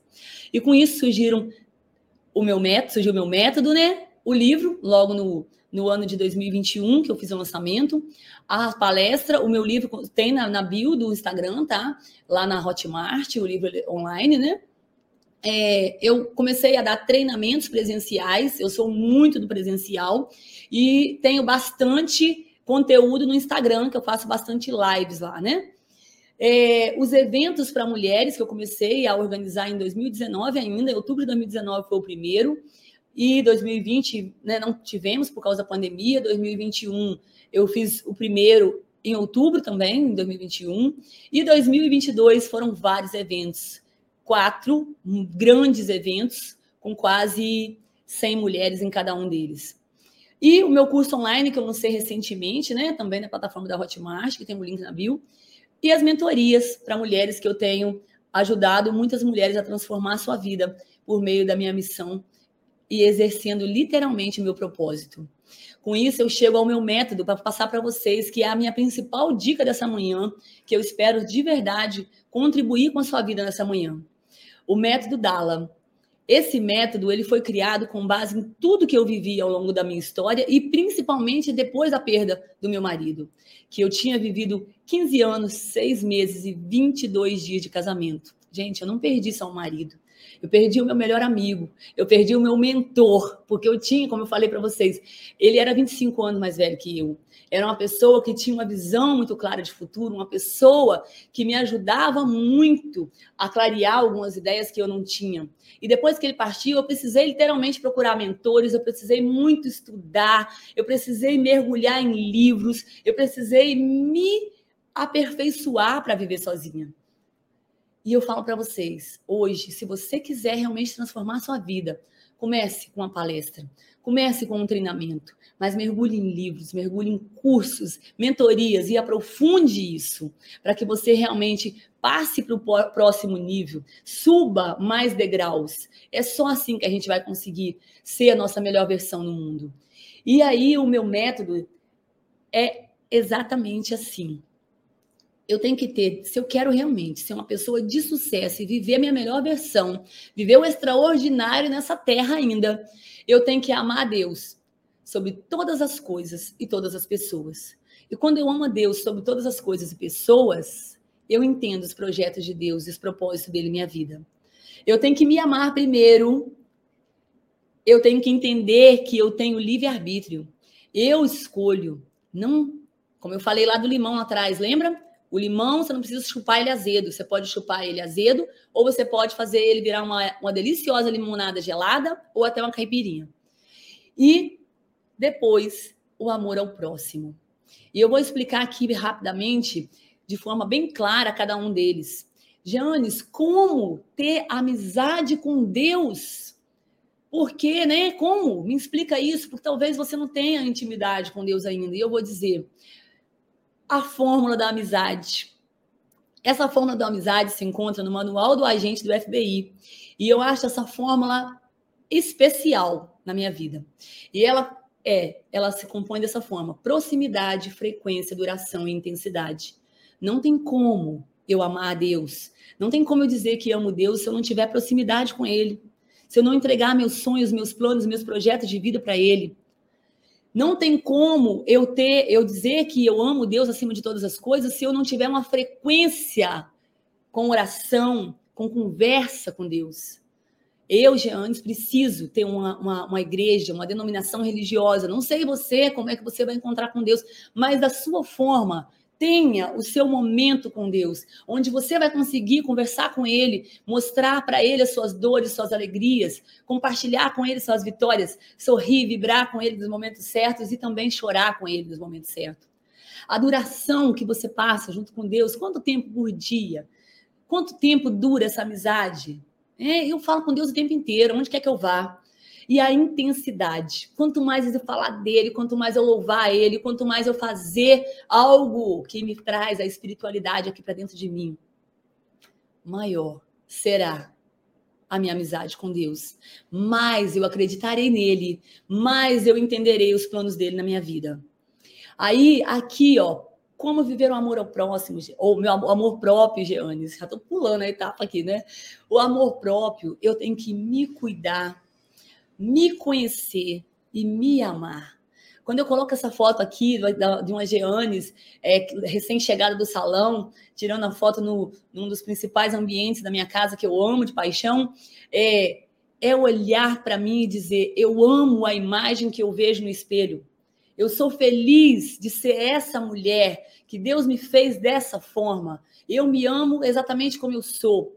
E com isso surgiram o meu método, surgiu o meu método, né? O livro, logo no no ano de 2021, que eu fiz o lançamento. A palestra, o meu livro tem na, na bio do Instagram, tá? Lá na Hotmart, o livro online, né? É, eu comecei a dar treinamentos presenciais, eu sou muito do presencial e tenho bastante conteúdo no Instagram, que eu faço bastante lives lá, né? É, os eventos para mulheres que eu comecei a organizar em 2019 ainda, em outubro de 2019 foi o primeiro. E 2020 né, não tivemos por causa da pandemia. 2021 eu fiz o primeiro em outubro também, em 2021. E 2022 foram vários eventos, quatro grandes eventos com quase 100 mulheres em cada um deles. E o meu curso online que eu lancei recentemente, né, também na plataforma da Hotmart, que tem um link na bio, e as mentorias para mulheres que eu tenho ajudado muitas mulheres a transformar a sua vida por meio da minha missão e exercendo literalmente o meu propósito. Com isso, eu chego ao meu método para passar para vocês, que é a minha principal dica dessa manhã, que eu espero de verdade contribuir com a sua vida nessa manhã. O método Dala. Esse método ele foi criado com base em tudo que eu vivi ao longo da minha história e principalmente depois da perda do meu marido, que eu tinha vivido 15 anos, 6 meses e 22 dias de casamento. Gente, eu não perdi só o marido. Eu perdi o meu melhor amigo, eu perdi o meu mentor, porque eu tinha, como eu falei para vocês, ele era 25 anos mais velho que eu. Era uma pessoa que tinha uma visão muito clara de futuro, uma pessoa que me ajudava muito a clarear algumas ideias que eu não tinha. E depois que ele partiu, eu precisei literalmente procurar mentores, eu precisei muito estudar, eu precisei mergulhar em livros, eu precisei me aperfeiçoar para viver sozinha. E eu falo para vocês, hoje, se você quiser realmente transformar sua vida, comece com uma palestra, comece com um treinamento, mas mergulhe em livros, mergulhe em cursos, mentorias e aprofunde isso, para que você realmente passe para o próximo nível, suba mais degraus. É só assim que a gente vai conseguir ser a nossa melhor versão no mundo. E aí, o meu método é exatamente assim eu tenho que ter, se eu quero realmente ser uma pessoa de sucesso e viver a minha melhor versão, viver o extraordinário nessa terra ainda, eu tenho que amar a Deus sobre todas as coisas e todas as pessoas. E quando eu amo a Deus sobre todas as coisas e pessoas, eu entendo os projetos de Deus e os propósitos dele em minha vida. Eu tenho que me amar primeiro. Eu tenho que entender que eu tenho livre-arbítrio. Eu escolho, não, como eu falei lá do limão atrás, lembra? O limão, você não precisa chupar ele azedo. Você pode chupar ele azedo, ou você pode fazer ele virar uma, uma deliciosa limonada gelada, ou até uma caipirinha. E depois, o amor ao próximo. E eu vou explicar aqui rapidamente, de forma bem clara, cada um deles. Janes, como ter amizade com Deus? Por quê, né? Como? Me explica isso, porque talvez você não tenha intimidade com Deus ainda. E eu vou dizer: a fórmula da amizade. Essa fórmula da amizade se encontra no manual do agente do FBI. E eu acho essa fórmula especial na minha vida. E ela é, ela se compõe dessa forma: proximidade, frequência, duração e intensidade. Não tem como eu amar a Deus. Não tem como eu dizer que amo Deus se eu não tiver proximidade com Ele. Se eu não entregar meus sonhos, meus planos, meus projetos de vida para Ele. Não tem como eu ter, eu dizer que eu amo Deus acima de todas as coisas se eu não tiver uma frequência com oração, com conversa com Deus. Eu, Jeanes, preciso ter uma, uma, uma, igreja, uma denominação religiosa. Não sei você, como é que você vai encontrar com Deus, mas da sua forma, tenha o seu momento com Deus, onde você vai conseguir conversar com Ele, mostrar para Ele as suas dores, suas alegrias, compartilhar com Ele suas vitórias, sorrir, vibrar com Ele nos momentos certos e também chorar com Ele nos momentos certos. A duração que você passa junto com Deus, quanto tempo por dia? Quanto tempo dura essa amizade? É, eu falo com Deus o tempo inteiro, onde quer que eu vá. E a intensidade. Quanto mais eu falar dele, quanto mais eu louvar ele, quanto mais eu fazer algo que me traz a espiritualidade aqui para dentro de mim, maior será a minha amizade com Deus. Mais eu acreditarei nele, mais eu entenderei os planos dele na minha vida. Aí, aqui, ó, como viver o amor ao próximo, ou meu amor próprio, Geanes. Já estou pulando a etapa aqui, né? O amor próprio, eu tenho que me cuidar, me conhecer e me amar. Quando eu coloco essa foto aqui de uma Geanes é, recém-chegada do salão, tirando a foto no, num dos principais ambientes da minha casa que eu amo de paixão, é, é olhar para mim e dizer: eu amo a imagem que eu vejo no espelho. Eu sou feliz de ser essa mulher que Deus me fez dessa forma. Eu me amo exatamente como eu sou.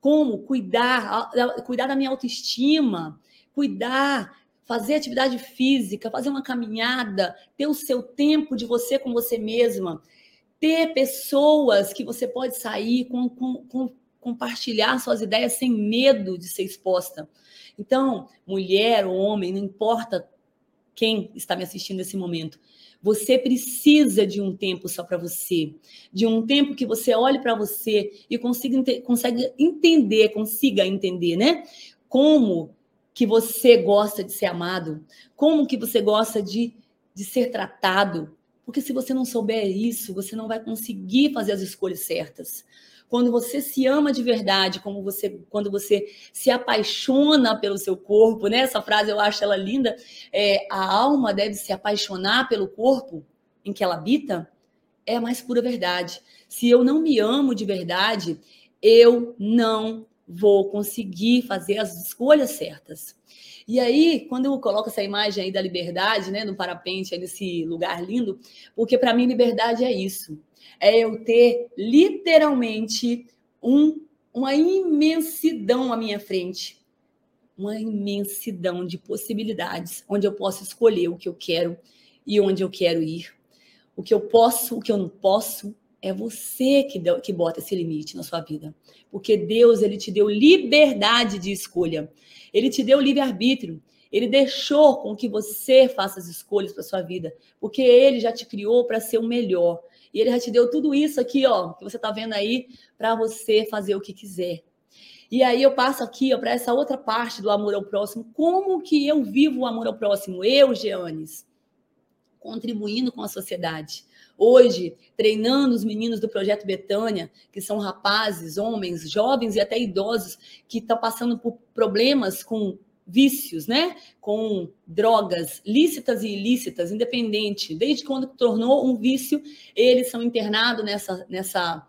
Como cuidar, cuidar da minha autoestima, cuidar, fazer atividade física, fazer uma caminhada, ter o seu tempo de você com você mesma, ter pessoas que você pode sair com, com, com compartilhar suas ideias sem medo de ser exposta. Então, mulher ou homem, não importa quem está me assistindo nesse momento. Você precisa de um tempo só para você, de um tempo que você olhe para você e consiga, entender, consiga entender, né? Como que você gosta de ser amado, como que você gosta de, de ser tratado. Porque se você não souber isso, você não vai conseguir fazer as escolhas certas quando você se ama de verdade, como você, quando você se apaixona pelo seu corpo, né? Essa frase eu acho ela linda. É, a alma deve se apaixonar pelo corpo em que ela habita. É a mais pura verdade. Se eu não me amo de verdade, eu não vou conseguir fazer as escolhas certas. E aí, quando eu coloco essa imagem aí da liberdade, né, no parapente, aí nesse lugar lindo, porque para mim liberdade é isso é eu ter literalmente um, uma imensidão à minha frente. Uma imensidão de possibilidades, onde eu posso escolher o que eu quero e onde eu quero ir. O que eu posso, o que eu não posso, é você que, deu, que bota esse limite na sua vida. Porque Deus, ele te deu liberdade de escolha. Ele te deu livre-arbítrio. Ele deixou com que você faça as escolhas para sua vida, porque ele já te criou para ser o melhor. E ele já te deu tudo isso aqui, ó, que você está vendo aí, para você fazer o que quiser. E aí eu passo aqui para essa outra parte do amor ao próximo. Como que eu vivo o amor ao próximo? Eu, Geanes, contribuindo com a sociedade. Hoje, treinando os meninos do Projeto Betânia, que são rapazes, homens, jovens e até idosos, que estão passando por problemas com vícios, né? Com drogas lícitas e ilícitas, independente. Desde quando tornou um vício, eles são internados nessa, nessa,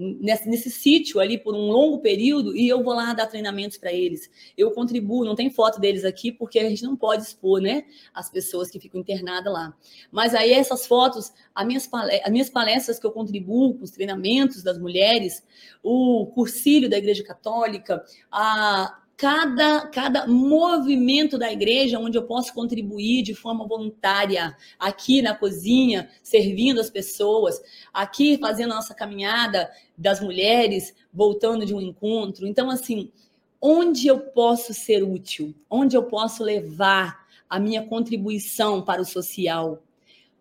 nesse, nesse sítio ali por um longo período e eu vou lá dar treinamentos para eles. Eu contribuo, não tem foto deles aqui porque a gente não pode expor, né? As pessoas que ficam internadas lá. Mas aí essas fotos, as minhas, palestras, as minhas palestras que eu contribuo com os treinamentos das mulheres, o cursilho da Igreja Católica, a cada, cada movimento da igreja onde eu posso contribuir de forma voluntária, aqui na cozinha, servindo as pessoas, aqui fazendo a nossa caminhada das mulheres, voltando de um encontro. Então, assim, onde eu posso ser útil, onde eu posso levar a minha contribuição para o social,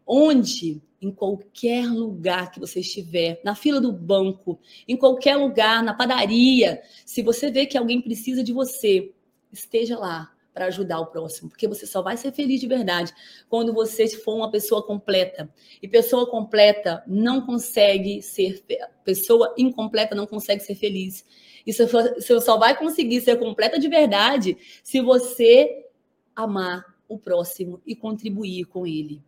onde em qualquer lugar que você estiver, na fila do banco, em qualquer lugar, na padaria, se você vê que alguém precisa de você, esteja lá para ajudar o próximo, porque você só vai ser feliz de verdade quando você for uma pessoa completa. E pessoa completa não consegue ser pessoa incompleta não consegue ser feliz. E você só vai conseguir ser completa de verdade se você amar o próximo e contribuir com ele.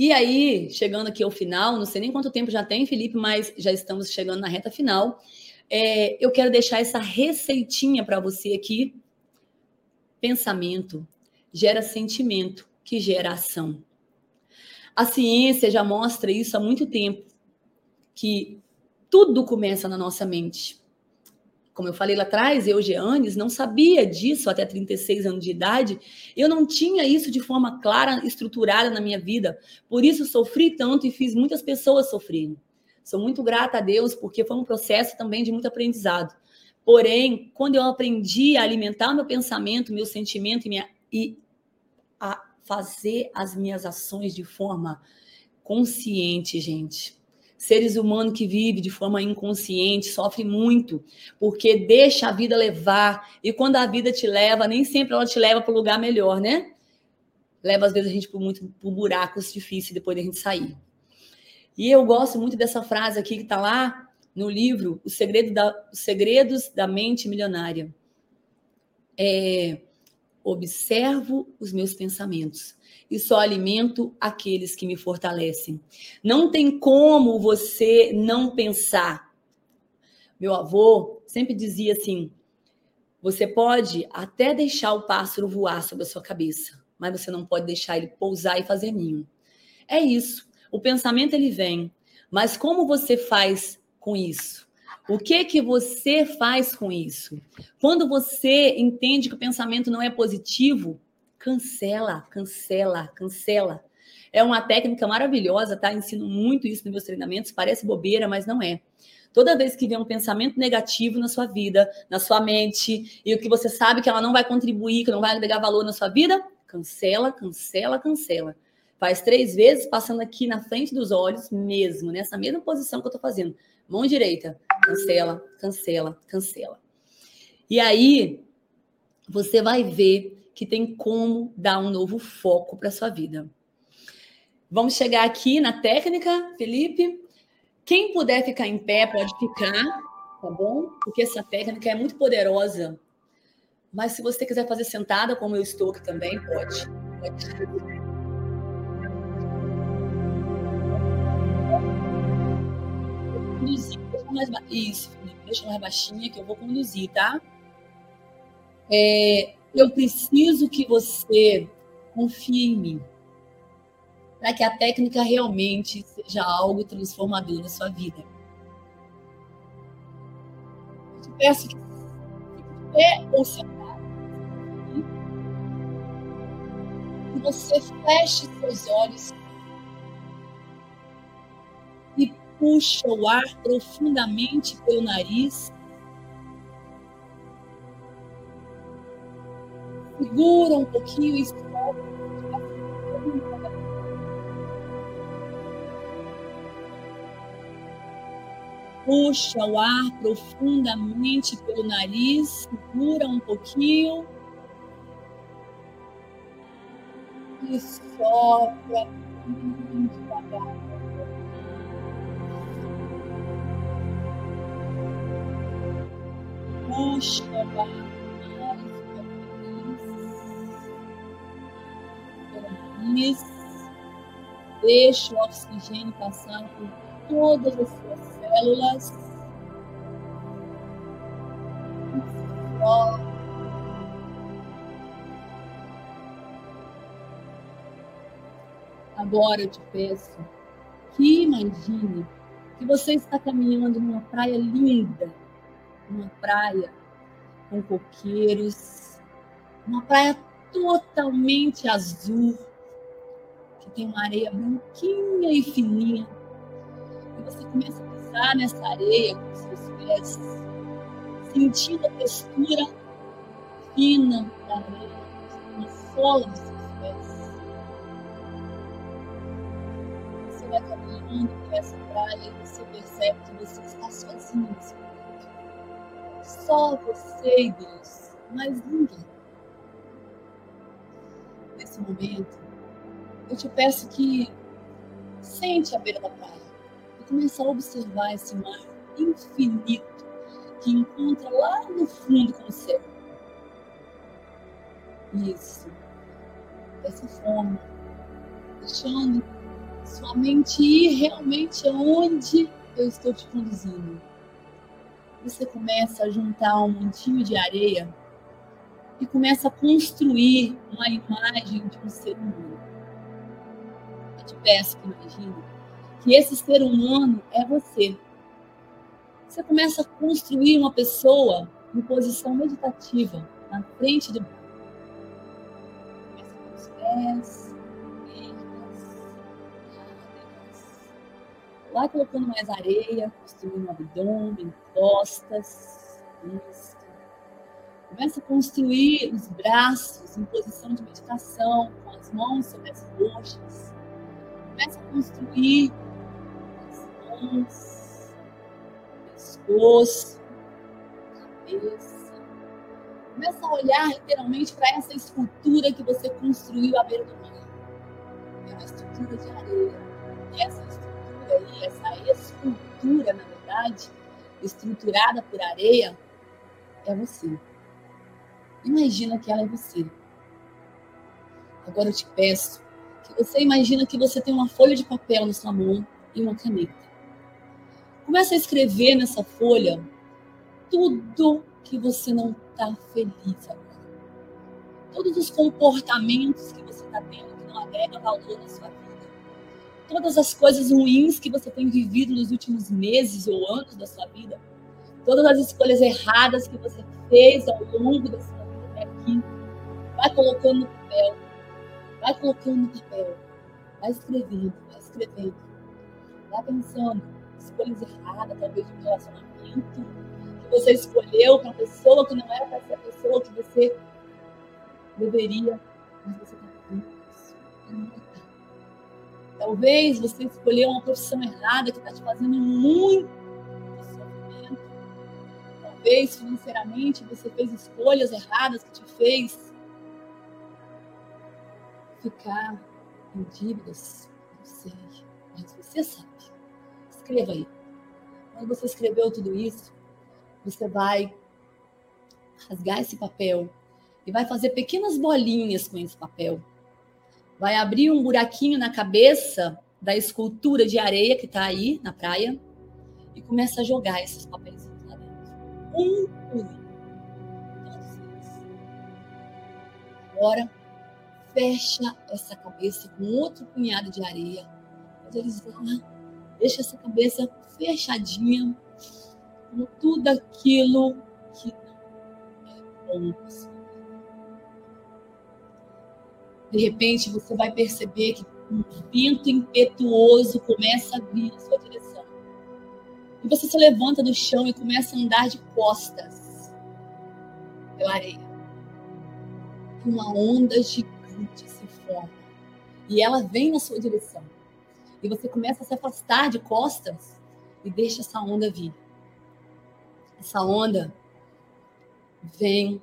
E aí, chegando aqui ao final, não sei nem quanto tempo já tem, Felipe, mas já estamos chegando na reta final. É, eu quero deixar essa receitinha para você aqui. Pensamento gera sentimento, que gera ação. A ciência já mostra isso há muito tempo, que tudo começa na nossa mente como eu falei lá atrás, eu, Geanes, não sabia disso até 36 anos de idade. Eu não tinha isso de forma clara, estruturada na minha vida. Por isso sofri tanto e fiz muitas pessoas sofrerem. Sou muito grata a Deus porque foi um processo também de muito aprendizado. Porém, quando eu aprendi a alimentar meu pensamento, meu sentimento e, minha, e a fazer as minhas ações de forma consciente, gente. Seres humanos que vivem de forma inconsciente sofrem muito, porque deixa a vida levar. E quando a vida te leva, nem sempre ela te leva para o lugar melhor, né? Leva, às vezes, a gente por, muito, por buracos difíceis depois da gente sair. E eu gosto muito dessa frase aqui que está lá no livro Os, Segredo da, Os Segredos da Mente Milionária. É, observo os meus pensamentos e só alimento aqueles que me fortalecem. Não tem como você não pensar. Meu avô sempre dizia assim: você pode até deixar o pássaro voar sobre a sua cabeça, mas você não pode deixar ele pousar e fazer ninho. É isso. O pensamento ele vem, mas como você faz com isso? O que que você faz com isso? Quando você entende que o pensamento não é positivo, cancela, cancela, cancela. É uma técnica maravilhosa, tá? Ensino muito isso nos meus treinamentos, parece bobeira, mas não é. Toda vez que vem um pensamento negativo na sua vida, na sua mente, e o que você sabe que ela não vai contribuir, que não vai agregar valor na sua vida, cancela, cancela, cancela. Faz três vezes, passando aqui na frente dos olhos mesmo, nessa mesma posição que eu tô fazendo. Mão direita, cancela, cancela, cancela. E aí, você vai ver que tem como dar um novo foco para sua vida. Vamos chegar aqui na técnica, Felipe. Quem puder ficar em pé, pode ficar, tá bom? Porque essa técnica é muito poderosa. Mas se você quiser fazer sentada, como eu estou aqui também, pode. Pode. Conduzir. Mais. Isso, deixa mais baixinha que eu vou conduzir, tá? É, eu preciso que você confie em mim. Para que a técnica realmente seja algo transformador na sua vida. Eu te peço que pé ou sentado. Que você feche seus olhos puxa o ar profundamente pelo nariz. Segura um pouquinho e solta. Puxa o ar profundamente pelo nariz, segura um pouquinho e sopra puxa nariz. Deixa o oxigênio passar por todas as suas células. Agora eu te peço que imagine que você está caminhando numa praia linda, uma praia com coqueiros, uma praia totalmente azul, que tem uma areia branquinha e fininha. E você começa a pisar nessa areia com seus pés, sentindo a textura fina da areia na sola dos seus pés. Você vai caminhando por essa praia e você percebe que você está sozinho nesse só você e Deus, mais ninguém. Nesse momento, eu te peço que sente a beira da praia e comece a observar esse mar infinito que encontra lá no fundo com o céu. Isso. Dessa forma, deixando sua mente ir realmente aonde eu estou te conduzindo você começa a juntar um montinho de areia e começa a construir uma imagem de um ser humano. Eu te peço que imagine que esse ser humano é você. Você começa a construir uma pessoa em posição meditativa, na frente do. Começa com os pés, Vai colocando mais areia, construindo o abdômen, costas, isso. Começa a construir os braços em posição de meditação, com as mãos sobre as coxas. Começa a construir as mãos, pescoço, cabeça. Começa a olhar literalmente para essa escultura que você construiu à beira do mar. É uma estrutura de areia. Essa estrutura aí, essa escultura, na verdade, estruturada por areia, é você. Imagina que ela é você. Agora eu te peço que você imagina que você tem uma folha de papel na sua mão e uma caneta. Começa a escrever nessa folha tudo que você não está feliz agora. Todos os comportamentos que você está tendo que não agrega valor na sua vida. Todas as coisas ruins que você tem vivido nos últimos meses ou anos da sua vida. Todas as escolhas erradas que você fez ao longo da sua aqui. Vai colocando no papel. Vai colocando no papel. Vai escrevendo, vai escrevendo. Vai pensando. Escolhas erradas, talvez um relacionamento que você escolheu para pessoa que não era para ser a pessoa que você deveria, mas você está fazendo isso. Talvez você escolheu uma profissão errada que está te fazendo muito Talvez financeiramente você fez escolhas erradas que te fez ficar em dívidas. Não sei, mas você sabe. Escreva aí. Quando você escreveu tudo isso, você vai rasgar esse papel e vai fazer pequenas bolinhas com esse papel. Vai abrir um buraquinho na cabeça da escultura de areia que está aí na praia e começa a jogar esses papéis um por um. Agora, fecha essa cabeça com outro punhado de areia. Quando eles vão lá, deixa essa cabeça fechadinha com tudo aquilo que não é bom De repente, você vai perceber que um vento impetuoso começa a vir na sua direção. E você se levanta do chão e começa a andar de costas pela areia. Uma onda gigante se forma. E ela vem na sua direção. E você começa a se afastar de costas e deixa essa onda vir. Essa onda vem em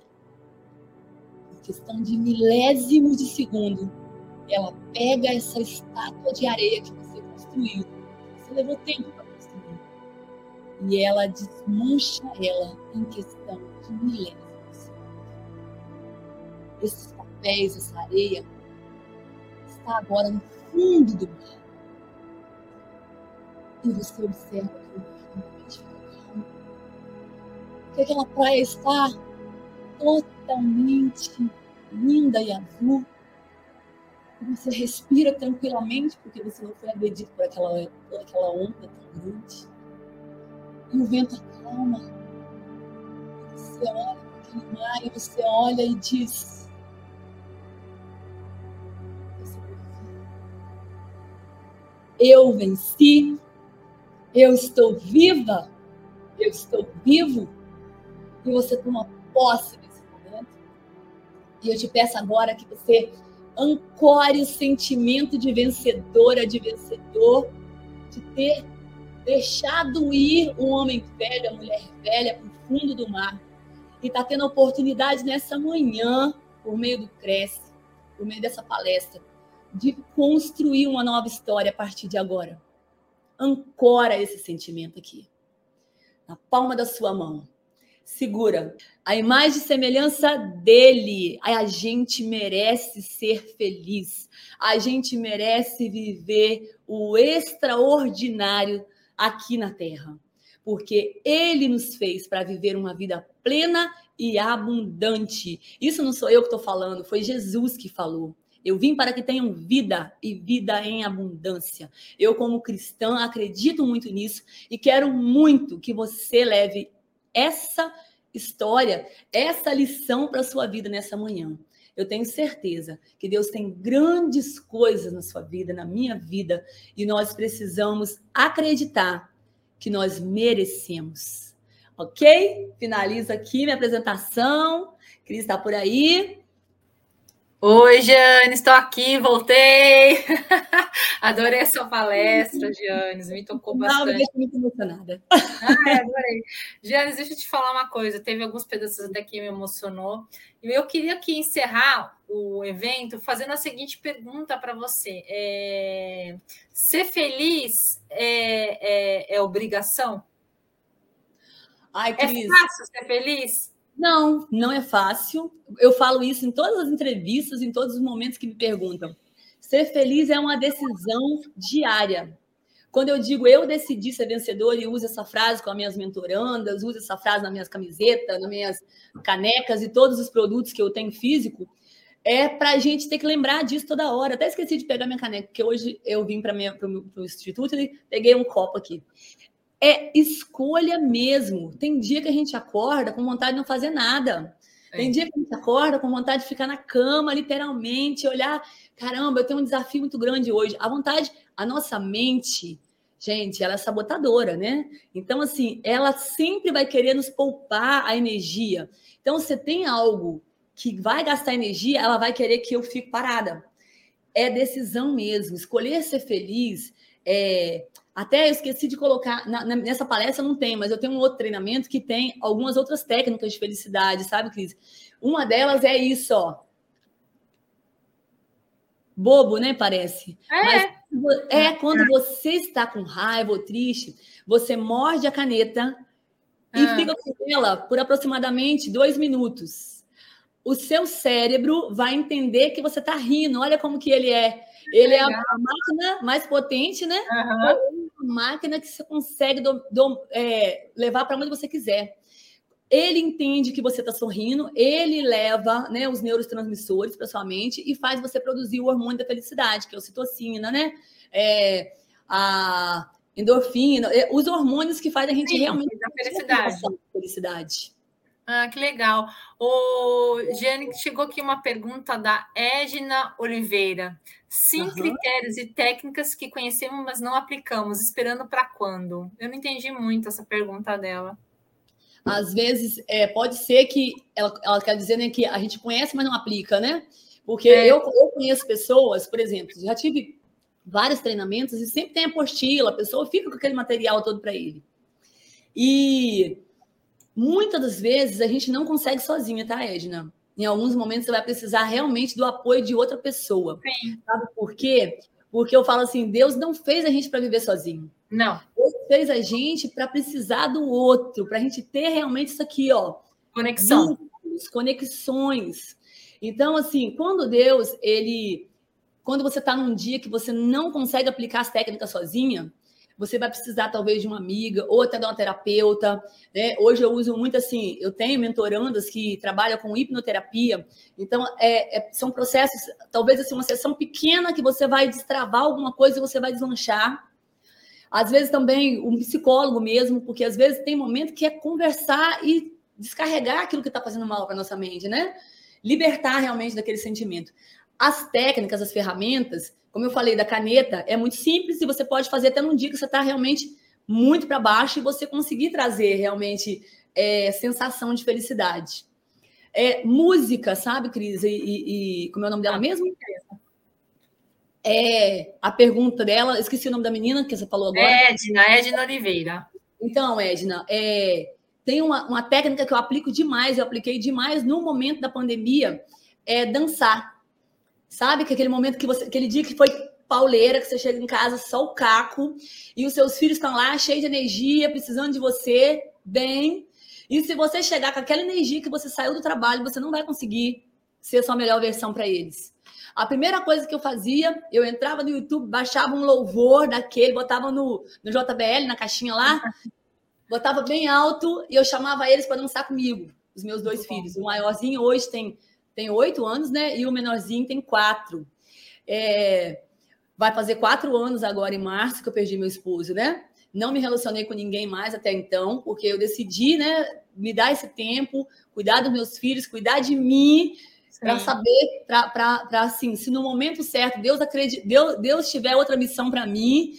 questão de milésimos de segundo. Ela pega essa estátua de areia que você construiu. Você levou tempo e ela desmancha ela em questão de milênios. Esses papéis, essa areia, está agora no fundo do mar. E você observa que o mar realmente fica calmo. Que aquela praia está totalmente linda e azul. Você respira tranquilamente, porque você não foi agredido por aquela, por aquela onda tão grande e o vento acalma. Você olha para aquele mar e você olha e diz: Eu venci, eu estou viva, eu estou vivo. E você toma posse. E eu te peço agora que você ancore o sentimento de vencedora, de vencedor, de ter deixado ir um homem velho, a mulher velha para o fundo do mar. E está tendo a oportunidade nessa manhã, por meio do Cresce, por meio dessa palestra, de construir uma nova história a partir de agora. Ancora esse sentimento aqui, na palma da sua mão. Segura. A imagem e semelhança dele. A gente merece ser feliz. A gente merece viver o extraordinário aqui na terra, porque ele nos fez para viver uma vida plena e abundante. Isso não sou eu que estou falando, foi Jesus que falou. Eu vim para que tenham vida e vida em abundância. Eu, como cristã, acredito muito nisso e quero muito que você leve essa história, essa lição para a sua vida nessa manhã. eu tenho certeza que Deus tem grandes coisas na sua vida, na minha vida, e nós precisamos acreditar que nós merecemos. Ok? Finalizo aqui minha apresentação. Cris está por aí. Oi, Jane, estou aqui, voltei. Adorei a sua palestra, Janes, me tocou bastante. Não, me deixa muito emocionada. Ah, adorei. Janes, deixa eu te falar uma coisa, teve alguns pedaços até que me emocionou. E eu queria aqui encerrar o evento fazendo a seguinte pergunta para você. É... Ser feliz é, é, é obrigação? Ai, Cris. É fácil ser feliz? Não, não é fácil. Eu falo isso em todas as entrevistas, em todos os momentos que me perguntam. Ser feliz é uma decisão diária. Quando eu digo eu decidi ser vencedor e uso essa frase com as minhas mentorandas, uso essa frase nas minhas camisetas, nas minhas canecas e todos os produtos que eu tenho físico, é para a gente ter que lembrar disso toda hora. Até esqueci de pegar minha caneca, porque hoje eu vim para o instituto e peguei um copo aqui é escolha mesmo. Tem dia que a gente acorda com vontade de não fazer nada. Tem é. dia que a gente acorda com vontade de ficar na cama, literalmente, olhar, caramba, eu tenho um desafio muito grande hoje. A vontade, a nossa mente, gente, ela é sabotadora, né? Então, assim, ela sempre vai querer nos poupar a energia. Então, você tem algo que vai gastar energia, ela vai querer que eu fique parada. É decisão mesmo. Escolher ser feliz é, até eu esqueci de colocar, na, nessa palestra não tem, mas eu tenho um outro treinamento que tem algumas outras técnicas de felicidade, sabe, Cris? Uma delas é isso, ó. Bobo, né? Parece. É. Mas é quando você está com raiva ou triste, você morde a caneta e ah. fica com ela por aproximadamente dois minutos. O seu cérebro vai entender que você está rindo. Olha como que ele é. Ele é a máquina mais potente, né? Uhum máquina que você consegue do, do, é, levar para onde você quiser. Ele entende que você está sorrindo, ele leva né, os neurotransmissores para sua mente e faz você produzir o hormônio da felicidade, que é a ocitocina, né? É, a endorfina, é, os hormônios que fazem a gente Sim, realmente da felicidade. felicidade. Ah, que legal. O Giane, chegou aqui uma pergunta da Edna Oliveira. Sim, uhum. critérios e técnicas que conhecemos, mas não aplicamos. Esperando para quando? Eu não entendi muito essa pergunta dela. Às vezes, é, pode ser que ela, ela quer dizer né, que a gente conhece, mas não aplica, né? Porque é. eu, eu conheço pessoas, por exemplo, já tive vários treinamentos e sempre tem apostila, a pessoa fica com aquele material todo para ele. E muitas das vezes a gente não consegue sozinha, tá, Edna? Em alguns momentos você vai precisar realmente do apoio de outra pessoa. Sim. Sabe por quê? Porque eu falo assim, Deus não fez a gente para viver sozinho. Não. Deus fez a gente para precisar do outro, para a gente ter realmente isso aqui, ó. Conexão. Vínculos, conexões. Então, assim, quando Deus, ele. Quando você está num dia que você não consegue aplicar as técnicas sozinha, você vai precisar talvez de uma amiga ou até de uma terapeuta. Né? Hoje eu uso muito assim, eu tenho mentorandas que trabalham com hipnoterapia, então é, é, são processos, talvez assim, uma sessão pequena que você vai destravar alguma coisa e você vai deslanchar. Às vezes também um psicólogo mesmo, porque às vezes tem momento que é conversar e descarregar aquilo que está fazendo mal para nossa mente, né? Libertar realmente daquele sentimento. As técnicas, as ferramentas, como eu falei, da caneta, é muito simples e você pode fazer até num dia que você está realmente muito para baixo e você conseguir trazer realmente é, sensação de felicidade. É, música, sabe, Cris? E, e, e, como é o nome dela mesmo? É, a pergunta dela, esqueci o nome da menina que você falou agora. Edna, Edna Oliveira. Então, Edna, é, tem uma, uma técnica que eu aplico demais, eu apliquei demais no momento da pandemia, é dançar. Sabe que aquele momento que você, aquele dia que foi pauleira, que você chega em casa só o caco e os seus filhos estão lá cheios de energia, precisando de você, bem. E se você chegar com aquela energia que você saiu do trabalho, você não vai conseguir ser a sua melhor versão para eles. A primeira coisa que eu fazia, eu entrava no YouTube, baixava um louvor daquele, botava no, no JBL, na caixinha lá, botava bem alto e eu chamava eles para dançar comigo, os meus dois Muito filhos. Bom. O maiorzinho hoje tem tem oito anos, né? E o menorzinho tem quatro. É, vai fazer quatro anos agora em março que eu perdi meu esposo, né? Não me relacionei com ninguém mais até então, porque eu decidi, né, me dar esse tempo, cuidar dos meus filhos, cuidar de mim, para saber, para assim, se no momento certo Deus acredita, Deus, Deus tiver outra missão para mim,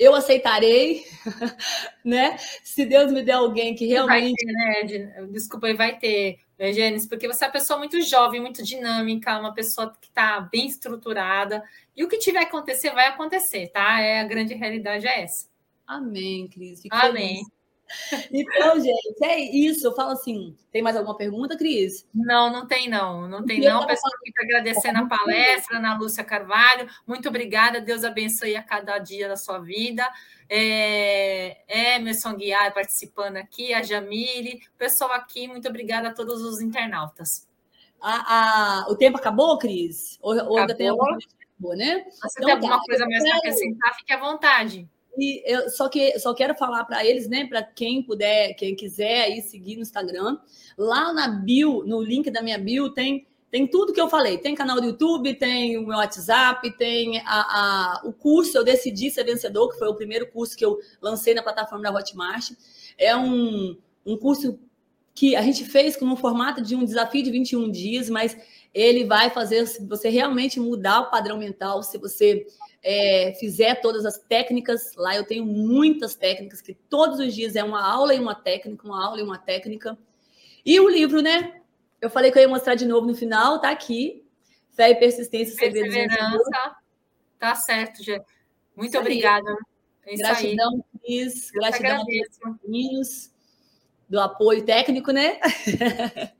eu aceitarei, né? Se Deus me der alguém que realmente. Vai ter, né? Desculpa, vai ter, Gênesis, porque você é uma pessoa muito jovem, muito dinâmica, uma pessoa que está bem estruturada. E o que tiver que acontecer, vai acontecer, tá? É a grande realidade é essa. Amém, Cris. Fico Amém. Feliz. Então, gente, é isso. Eu falo assim: tem mais alguma pergunta, Cris? Não, não tem, não. Não tem, não. Pessoal, fica agradecendo a palestra, Ana Lúcia Carvalho. Muito obrigada. Deus abençoe a cada dia da sua vida. É, Emerson Guiar participando aqui, a Jamile, o pessoal aqui, muito obrigada a todos os internautas. A, a, o tempo acabou, Cris? Ou, ou ainda tem alguma coisa né? Se então, tem alguma tá, coisa mais para acrescentar, fique à vontade. E eu só que só quero falar para eles, né, para quem puder, quem quiser aí seguir no Instagram, lá na bio, no link da minha bio tem tem tudo que eu falei. Tem canal do YouTube, tem o meu WhatsApp, tem a, a, o curso Eu Decidi Ser Vencedor, que foi o primeiro curso que eu lancei na plataforma da Hotmart. É um, um curso que a gente fez com um formato de um desafio de 21 dias, mas ele vai fazer você realmente mudar o padrão mental se você é, fizer todas as técnicas, lá eu tenho muitas técnicas, que todos os dias é uma aula e uma técnica, uma aula e uma técnica. E o livro, né? Eu falei que eu ia mostrar de novo no final, tá aqui. Fé e persistência, perseverança. Tá certo, Gê. Muito isso obrigada. É gratidão, Cris. Gratidão meninos do apoio técnico, né?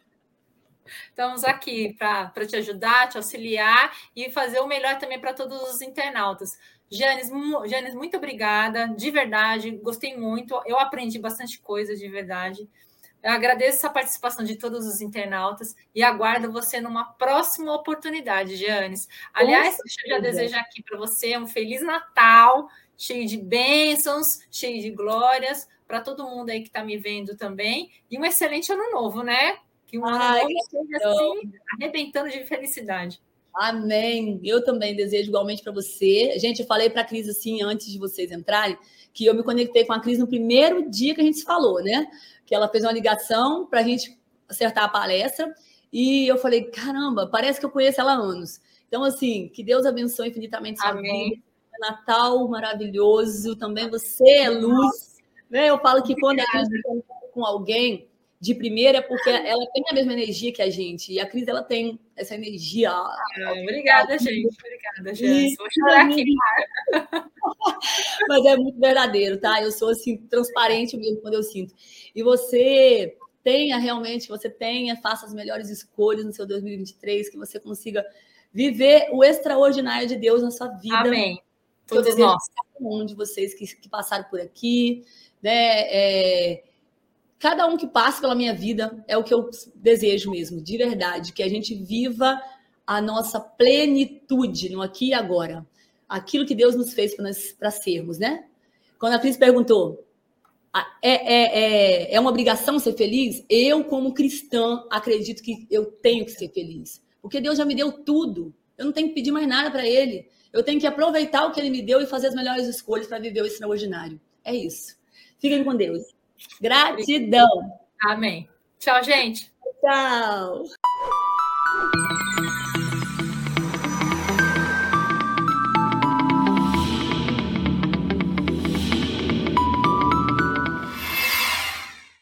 Estamos aqui para te ajudar, te auxiliar e fazer o melhor também para todos os internautas. Janes, Janes, muito obrigada, de verdade, gostei muito. Eu aprendi bastante coisa, de verdade. Eu agradeço a participação de todos os internautas e aguardo você numa próxima oportunidade, Janes. Aliás, deixa eu já desejar aqui para você um Feliz Natal, cheio de bênçãos, cheio de glórias, para todo mundo aí que está me vendo também, e um excelente ano novo, né? Que um ano Ai, novo esteja assim, arrebentando de felicidade. Amém. Eu também desejo igualmente para você. Gente, eu falei para a Cris assim antes de vocês entrarem que eu me conectei com a Cris no primeiro dia que a gente se falou, né? Que ela fez uma ligação para a gente acertar a palestra e eu falei, caramba, parece que eu conheço ela há anos. Então, assim, que Deus abençoe infinitamente sua Amém. vida. Natal maravilhoso, também você é luz. Né? Eu falo que quando a gente com alguém, de primeira porque ela tem a mesma energia que a gente. E a Cris, ela tem essa energia. Ah, obrigada, gente. Obrigada, gente. Vou chorar aqui. Mas é muito verdadeiro, tá? Eu sou, assim, transparente mesmo quando eu sinto. E você tenha realmente, você tenha, faça as melhores escolhas no seu 2023, que você consiga viver o extraordinário de Deus na sua vida. Amém. Todos nós. Cada um de vocês que, que passaram por aqui, né? É, cada um que passa pela minha vida é o que eu desejo mesmo, de verdade, que a gente viva a nossa plenitude no aqui e agora. Aquilo que Deus nos fez para sermos, né? Quando a Cris perguntou, é, é, é, é uma obrigação ser feliz? Eu, como cristã, acredito que eu tenho que ser feliz. Porque Deus já me deu tudo. Eu não tenho que pedir mais nada para Ele. Eu tenho que aproveitar o que Ele me deu e fazer as melhores escolhas para viver o extraordinário. É isso. Fiquem com Deus. Gratidão. Amém. Tchau, gente. Tchau.